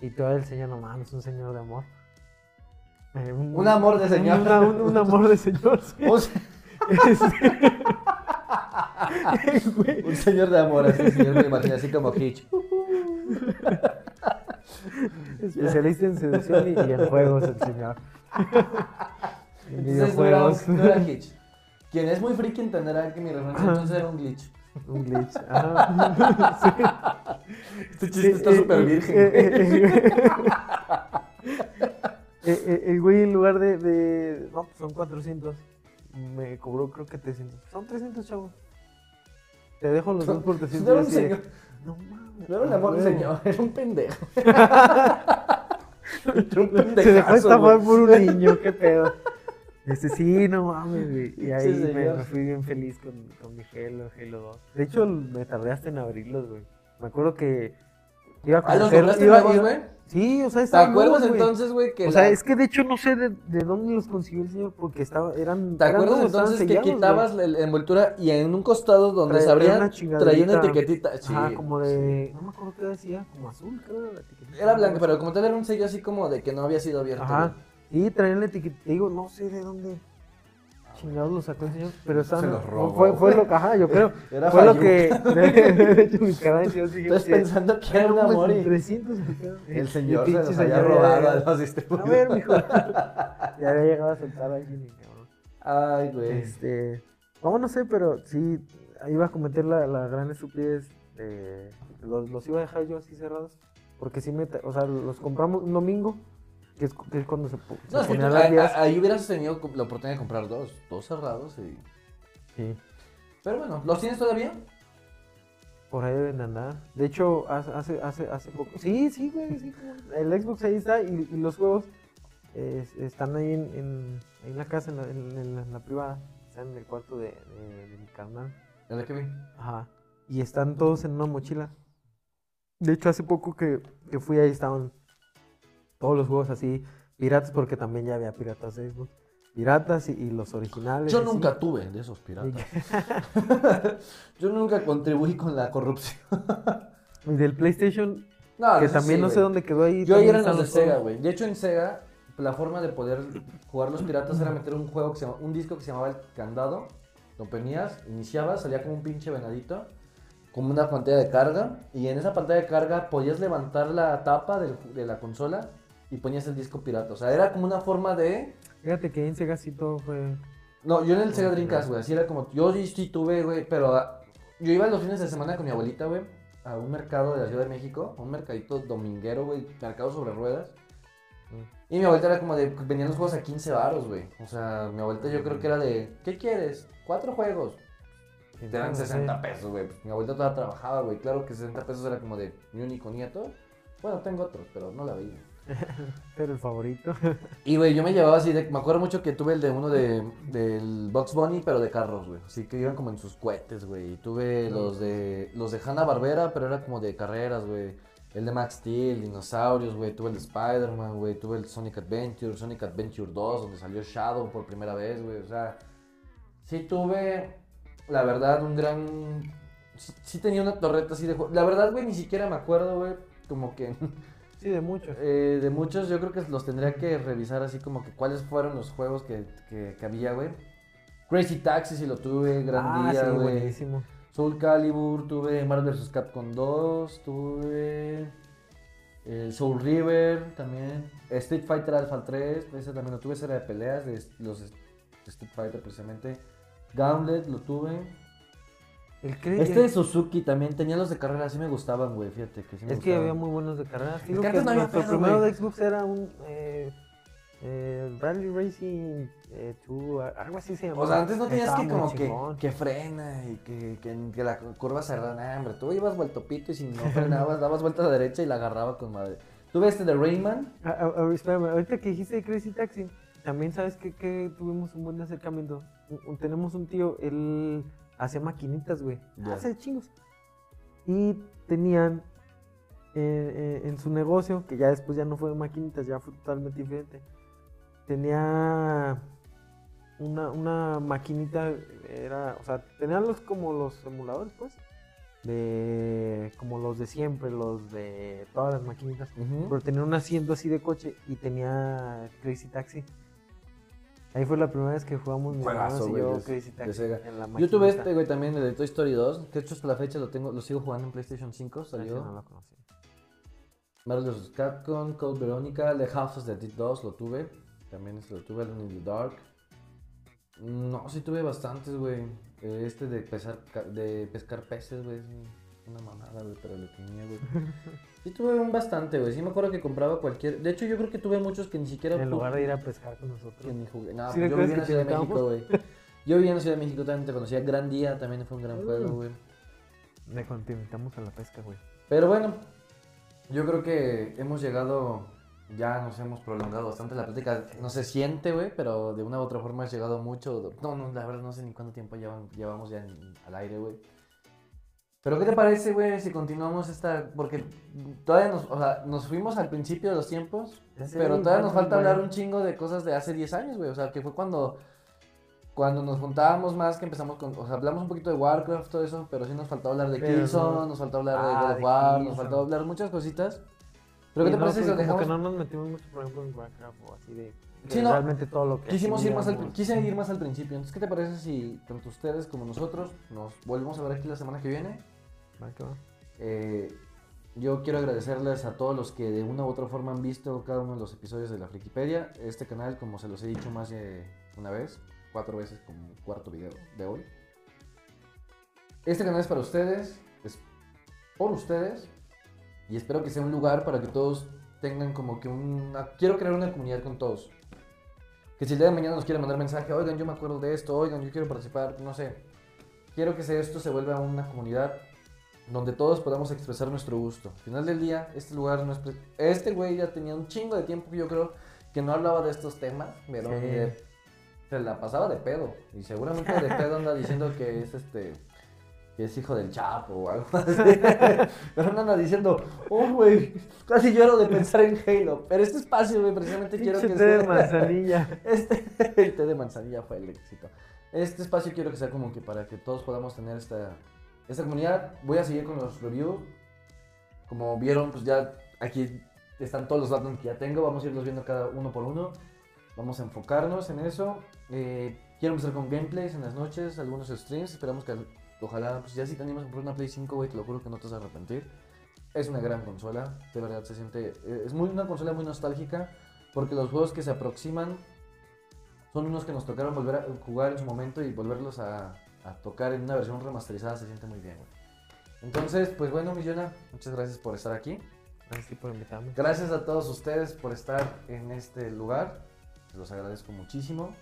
Y todavía el señor, no mames, un señor de amor. Eh, Un amor de señor. una- un, un amor de señor, sí. Un, se- Este, un señor de amor, así, señor, me imagino, así como Hitch. Especialista en seducción y, y en juegos, el señor. en no era, no era. Quien es muy friki entenderá que mi referencia entonces era un glitch. Un glitch. Ajá. Este chiste está Eh, súper eh, virgen. eh, eh, eh, eh, El güey en lugar de, de- No, pues son 400. Me cobró creo que 300. Son 300, chavos. Te dejo los dos por 300. No era un señor. No mames. No era un amor de huevo". señor, era un pendejo. Era un Se dejó estafar por un niño, qué pedo. Este, sí, no mames, güey. Y ahí me, fui bien feliz con, con mi Halo, Halo 2. De hecho, me tardé hasta en abrirlos, güey. Me acuerdo que iba a ¿Ah, los conocer- iba- nuevos, güey? Sí, o sea, ¿Te estaban acuerdas nuevos, güey. entonces, güey, que O sea, la- es que de hecho no sé de, de dónde los consiguió el señor porque estaba, eran. ¿Te acuerdas entonces que quitabas la envoltura y en un costado donde se abría traía una etiquetita? Sí. Ajá, como de. No me acuerdo qué decía, como azul, creo. La etiquetita. Era blanca, pero como tal era un sello así como de que no había sido abierto. Ajá. Y traían la etiqueta. te Digo, no sé de dónde chingados lo sacó el señor, pero estaban. los robó. Fue, fue lo que, ajá, yo creo. Era fue lo que. De, de hecho, yo dije. Estás pensando que era un amor y 300 acá. el Y señor se pinche los había robado a los A distribuidores. ver, mijo. Ya había llegado a soltar a alguien cabrón. Ay, güey. Este. No, no sé, pero sí. Iba a cometer la, la gran estupidez de. Los, los iba a dejar yo así cerrados. Porque sí me. O sea, los compramos un domingo. Que es, que es cuando se, No, ponían las ahí, vías. ahí hubieras tenido la oportunidad de comprar dos, dos cerrados y... Sí. Pero bueno, ¿los tienes todavía? Por ahí deben de andar. De hecho, hace, hace, hace, hace poco. Sí, sí, güey. Sí, el Xbox ahí está y, y los juegos eh, están ahí en, en, ahí en la casa, en la, en- en la- en la privada. Están en el cuarto de, de- de mi carnal. ¿El de que vi? Ajá. Y están todos en una mochila. De hecho, hace poco que, que fui ahí estaban todos los juegos así, piratas, porque también ya había piratas de Xbox. Piratas y, y los originales. Yo así. nunca tuve de esos piratas. Yo nunca contribuí con la corrupción. Y del PlayStation, No, que también sí, no sé dónde quedó ahí. Yo ahí también eran los de Sega, güey. De hecho, en Sega, la forma de poder jugar los piratas era meter un juego que se llama, un disco que se llamaba El Candado. Lo ponías, iniciabas, salía como un pinche venadito, como una pantalla de carga. Y en esa pantalla de carga podías levantar la tapa del- de la consola y ponías el disco pirata. O sea, era como una forma de. Fíjate que en Sega sí todo fue. No, yo en el Sega. Dreamcast, güey, así era como, yo sí, sí tuve, güey, pero ah, yo iba los fines de semana con mi abuelita, güey, a un mercado de la Ciudad de México, a un mercadito dominguero, güey, mercado sobre ruedas. Y mi abuelita era como de, venían los juegos a 15 varos, güey. O sea, mi abuelita yo creo que era de, ¿qué quieres? Cuatro juegos. Te dan 60 pesos, güey. Mi abuelita toda trabajaba, güey. Claro que 60 pesos era como de mi único nieto. Bueno, tengo otros, pero no la veía. Pero el favorito. Y, güey, yo me llevaba así de... Me acuerdo mucho que tuve el de uno de... Del Box Bunny, pero de carros, güey. Así que iban como en sus cohetes, güey. Y tuve los de... Los de Hanna-Barbera, pero era como de carreras, güey. El de Max Steel, dinosaurios, güey. Tuve el de Spider-Man, güey. Tuve el Sonic Adventure, Sonic Adventure 2, donde salió Shadow por primera vez, güey. O sea... Sí tuve... La verdad, un gran... Sí, sí tenía una torreta así de... jue- La verdad, güey, ni siquiera me acuerdo, güey. Como que... Sí, de muchos. Eh, de muchos, yo creo que los tendría que revisar así como que cuáles fueron los juegos que, que, que había, güey. Crazy Taxi si lo tuve, Gran ah, Día, sí, güey. buenísimo. Soul Calibur, tuve Marvel vs. Capcom 2, tuve el Soul River también. Street Fighter Alpha 3, ese también lo tuve, ese era de peleas de los Street Fighter precisamente. Gauntlet lo tuve. El Este de Suzuki también tenía los de carrera, sí me gustaban, güey, fíjate que sí me Es que gustaban. había muy buenos de carreras. Es Digo que antes no había nuestro pedo, primero güey. de Xbox era un eh, eh, Rally Racing eh, 2, algo así se llamaba. O sea, antes no tenías Estaba que muy como que, chingón. que frena y que, que, que la curva cerrada, nah, hombre, tú ibas vuelto pito y si no frenabas, dabas vuelta a la derecha y la agarraba con madre. Tuve este de Rayman, espérame, ahorita que dijiste de Crazy Taxi, también sabes que, que tuvimos un buen acercamiento. Un- un- tenemos un tío, él hacía maquinitas, güey. Ya. Hace chingos. Y tenían eh, eh, en su negocio, que ya después ya no fue de maquinitas, ya fue totalmente diferente. Tenía una, una maquinita, era, o sea, tenían los como los emuladores, pues, de como los de siempre, los de todas las maquinitas. Pero tenía un asiento así de coche y tenía Crazy Taxi. Ahí fue la primera vez que jugamos mi Juegazo, y yo en la Yo tuve este, güey, también, el de Toy Story 2, que de hecho hasta la fecha lo tengo, lo sigo jugando en PlayStation 5, Ese salió. no lo conocí. Marvel vs. Capcom, Code Veronica, The House of the Dead 2 lo tuve. También este lo tuve, Alone in the Dark. No, sí tuve bastantes, güey. Este de pesar, de pescar peces, güey. Una mamada, güey, pero lo tenía, güey. Sí tuve un bastante, güey. Sí me acuerdo que compraba cualquier... De hecho, yo creo que tuve muchos que ni siquiera... En lugar de ir a pescar con nosotros. que ni jugué. No, ¿Sí yo vivía en la Ciudad de México, güey. Yo vivía en la Ciudad de México, también te conocía. Gran Día también fue un gran Mm. juego, güey. De cuando te invitamos a la pesca, güey. Pero bueno, yo creo que hemos llegado, ya nos hemos prolongado bastante la plática. No se siente, güey, pero de una u otra forma has llegado mucho. No, no, la verdad no sé ni cuánto tiempo llevamos ya en- al aire, güey. Pero ¿qué te parece, güey, si continuamos esta? Porque todavía nos, o sea, nos fuimos al principio de los tiempos, pero todavía nos falta hablar un chingo de cosas de hace 10 años, güey. O sea, que fue cuando, cuando nos juntábamos más, que empezamos con, o sea, hablamos un poquito de Warcraft, todo eso, pero sí nos faltó hablar de Pero Killzone, no- nos faltó hablar de Ah, God of War, nos faltó hablar muchas cositas. Pero ¿qué te no, parece si lo dejamos? que no nos metimos mucho, por ejemplo, en Warcraft o así de... Sí, no. Realmente todo lo que Quisimos ir más al, quise ir más al principio. Entonces, ¿qué te parece si tanto ustedes como nosotros nos volvemos a ver aquí la semana que viene? Eh, yo quiero agradecerles a todos los que de una u otra forma han visto cada uno de los episodios de la Frikipedia. Este canal, como se los he dicho más de una vez, cuatro veces como cuarto video de hoy. Este canal es para ustedes, es por ustedes y espero que sea un lugar para que todos tengan como que una... Quiero crear una comunidad con todos. Que si el día de mañana nos quieren mandar mensaje, oigan, yo me acuerdo de esto, oigan, yo quiero participar, no sé. Quiero que esto se vuelva una comunidad donde todos podamos expresar nuestro gusto. Al final del día, este lugar no es... Este güey ya tenía un chingo de tiempo, yo creo, que no hablaba de estos temas, pero Sí. de- se la pasaba de pedo. Y seguramente de pedo anda diciendo que es este... Que es hijo del Chapo o algo así. pero no anda diciendo, oh, güey, casi lloro de pensar en Halo. Pero este espacio, güey, precisamente quiero que té de manzanilla. este, el té de manzanilla fue el éxito. Este espacio quiero que sea como que para que todos podamos tener esta, esta comunidad. Voy a seguir con los reviews. Como vieron, pues ya aquí están todos los datos que ya tengo. Vamos a irlos viendo cada uno por uno. Vamos a enfocarnos en eso. Eh, quiero empezar con gameplays en las noches, algunos streams. Esperamos que ojalá, pues ya si te animas a comprar una Play 5, güey, te lo juro que no te vas a arrepentir. Es una gran consola, de verdad se siente. eh, Es muy, una consola muy nostálgica porque los juegos que se aproximan son unos que nos tocaron volver a jugar en su momento y volverlos a, a tocar en una versión remasterizada se siente muy bien, güey. Entonces, pues bueno, Millona, muchas gracias por estar aquí. Gracias por invitarme. Gracias a todos ustedes por estar en este lugar. Los agradezco muchísimo.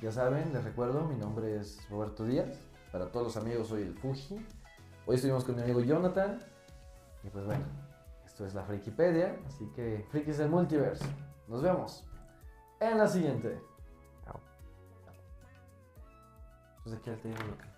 Ya saben, les recuerdo, mi nombre es Roberto Díaz. Para todos los amigos soy el Fuji. Hoy estuvimos con mi amigo Jonathan. Y pues bueno, esto es la Frikipedia. Así que Frikis del Multiverse. Nos vemos en la siguiente. Pues aquí ya te digo lo que-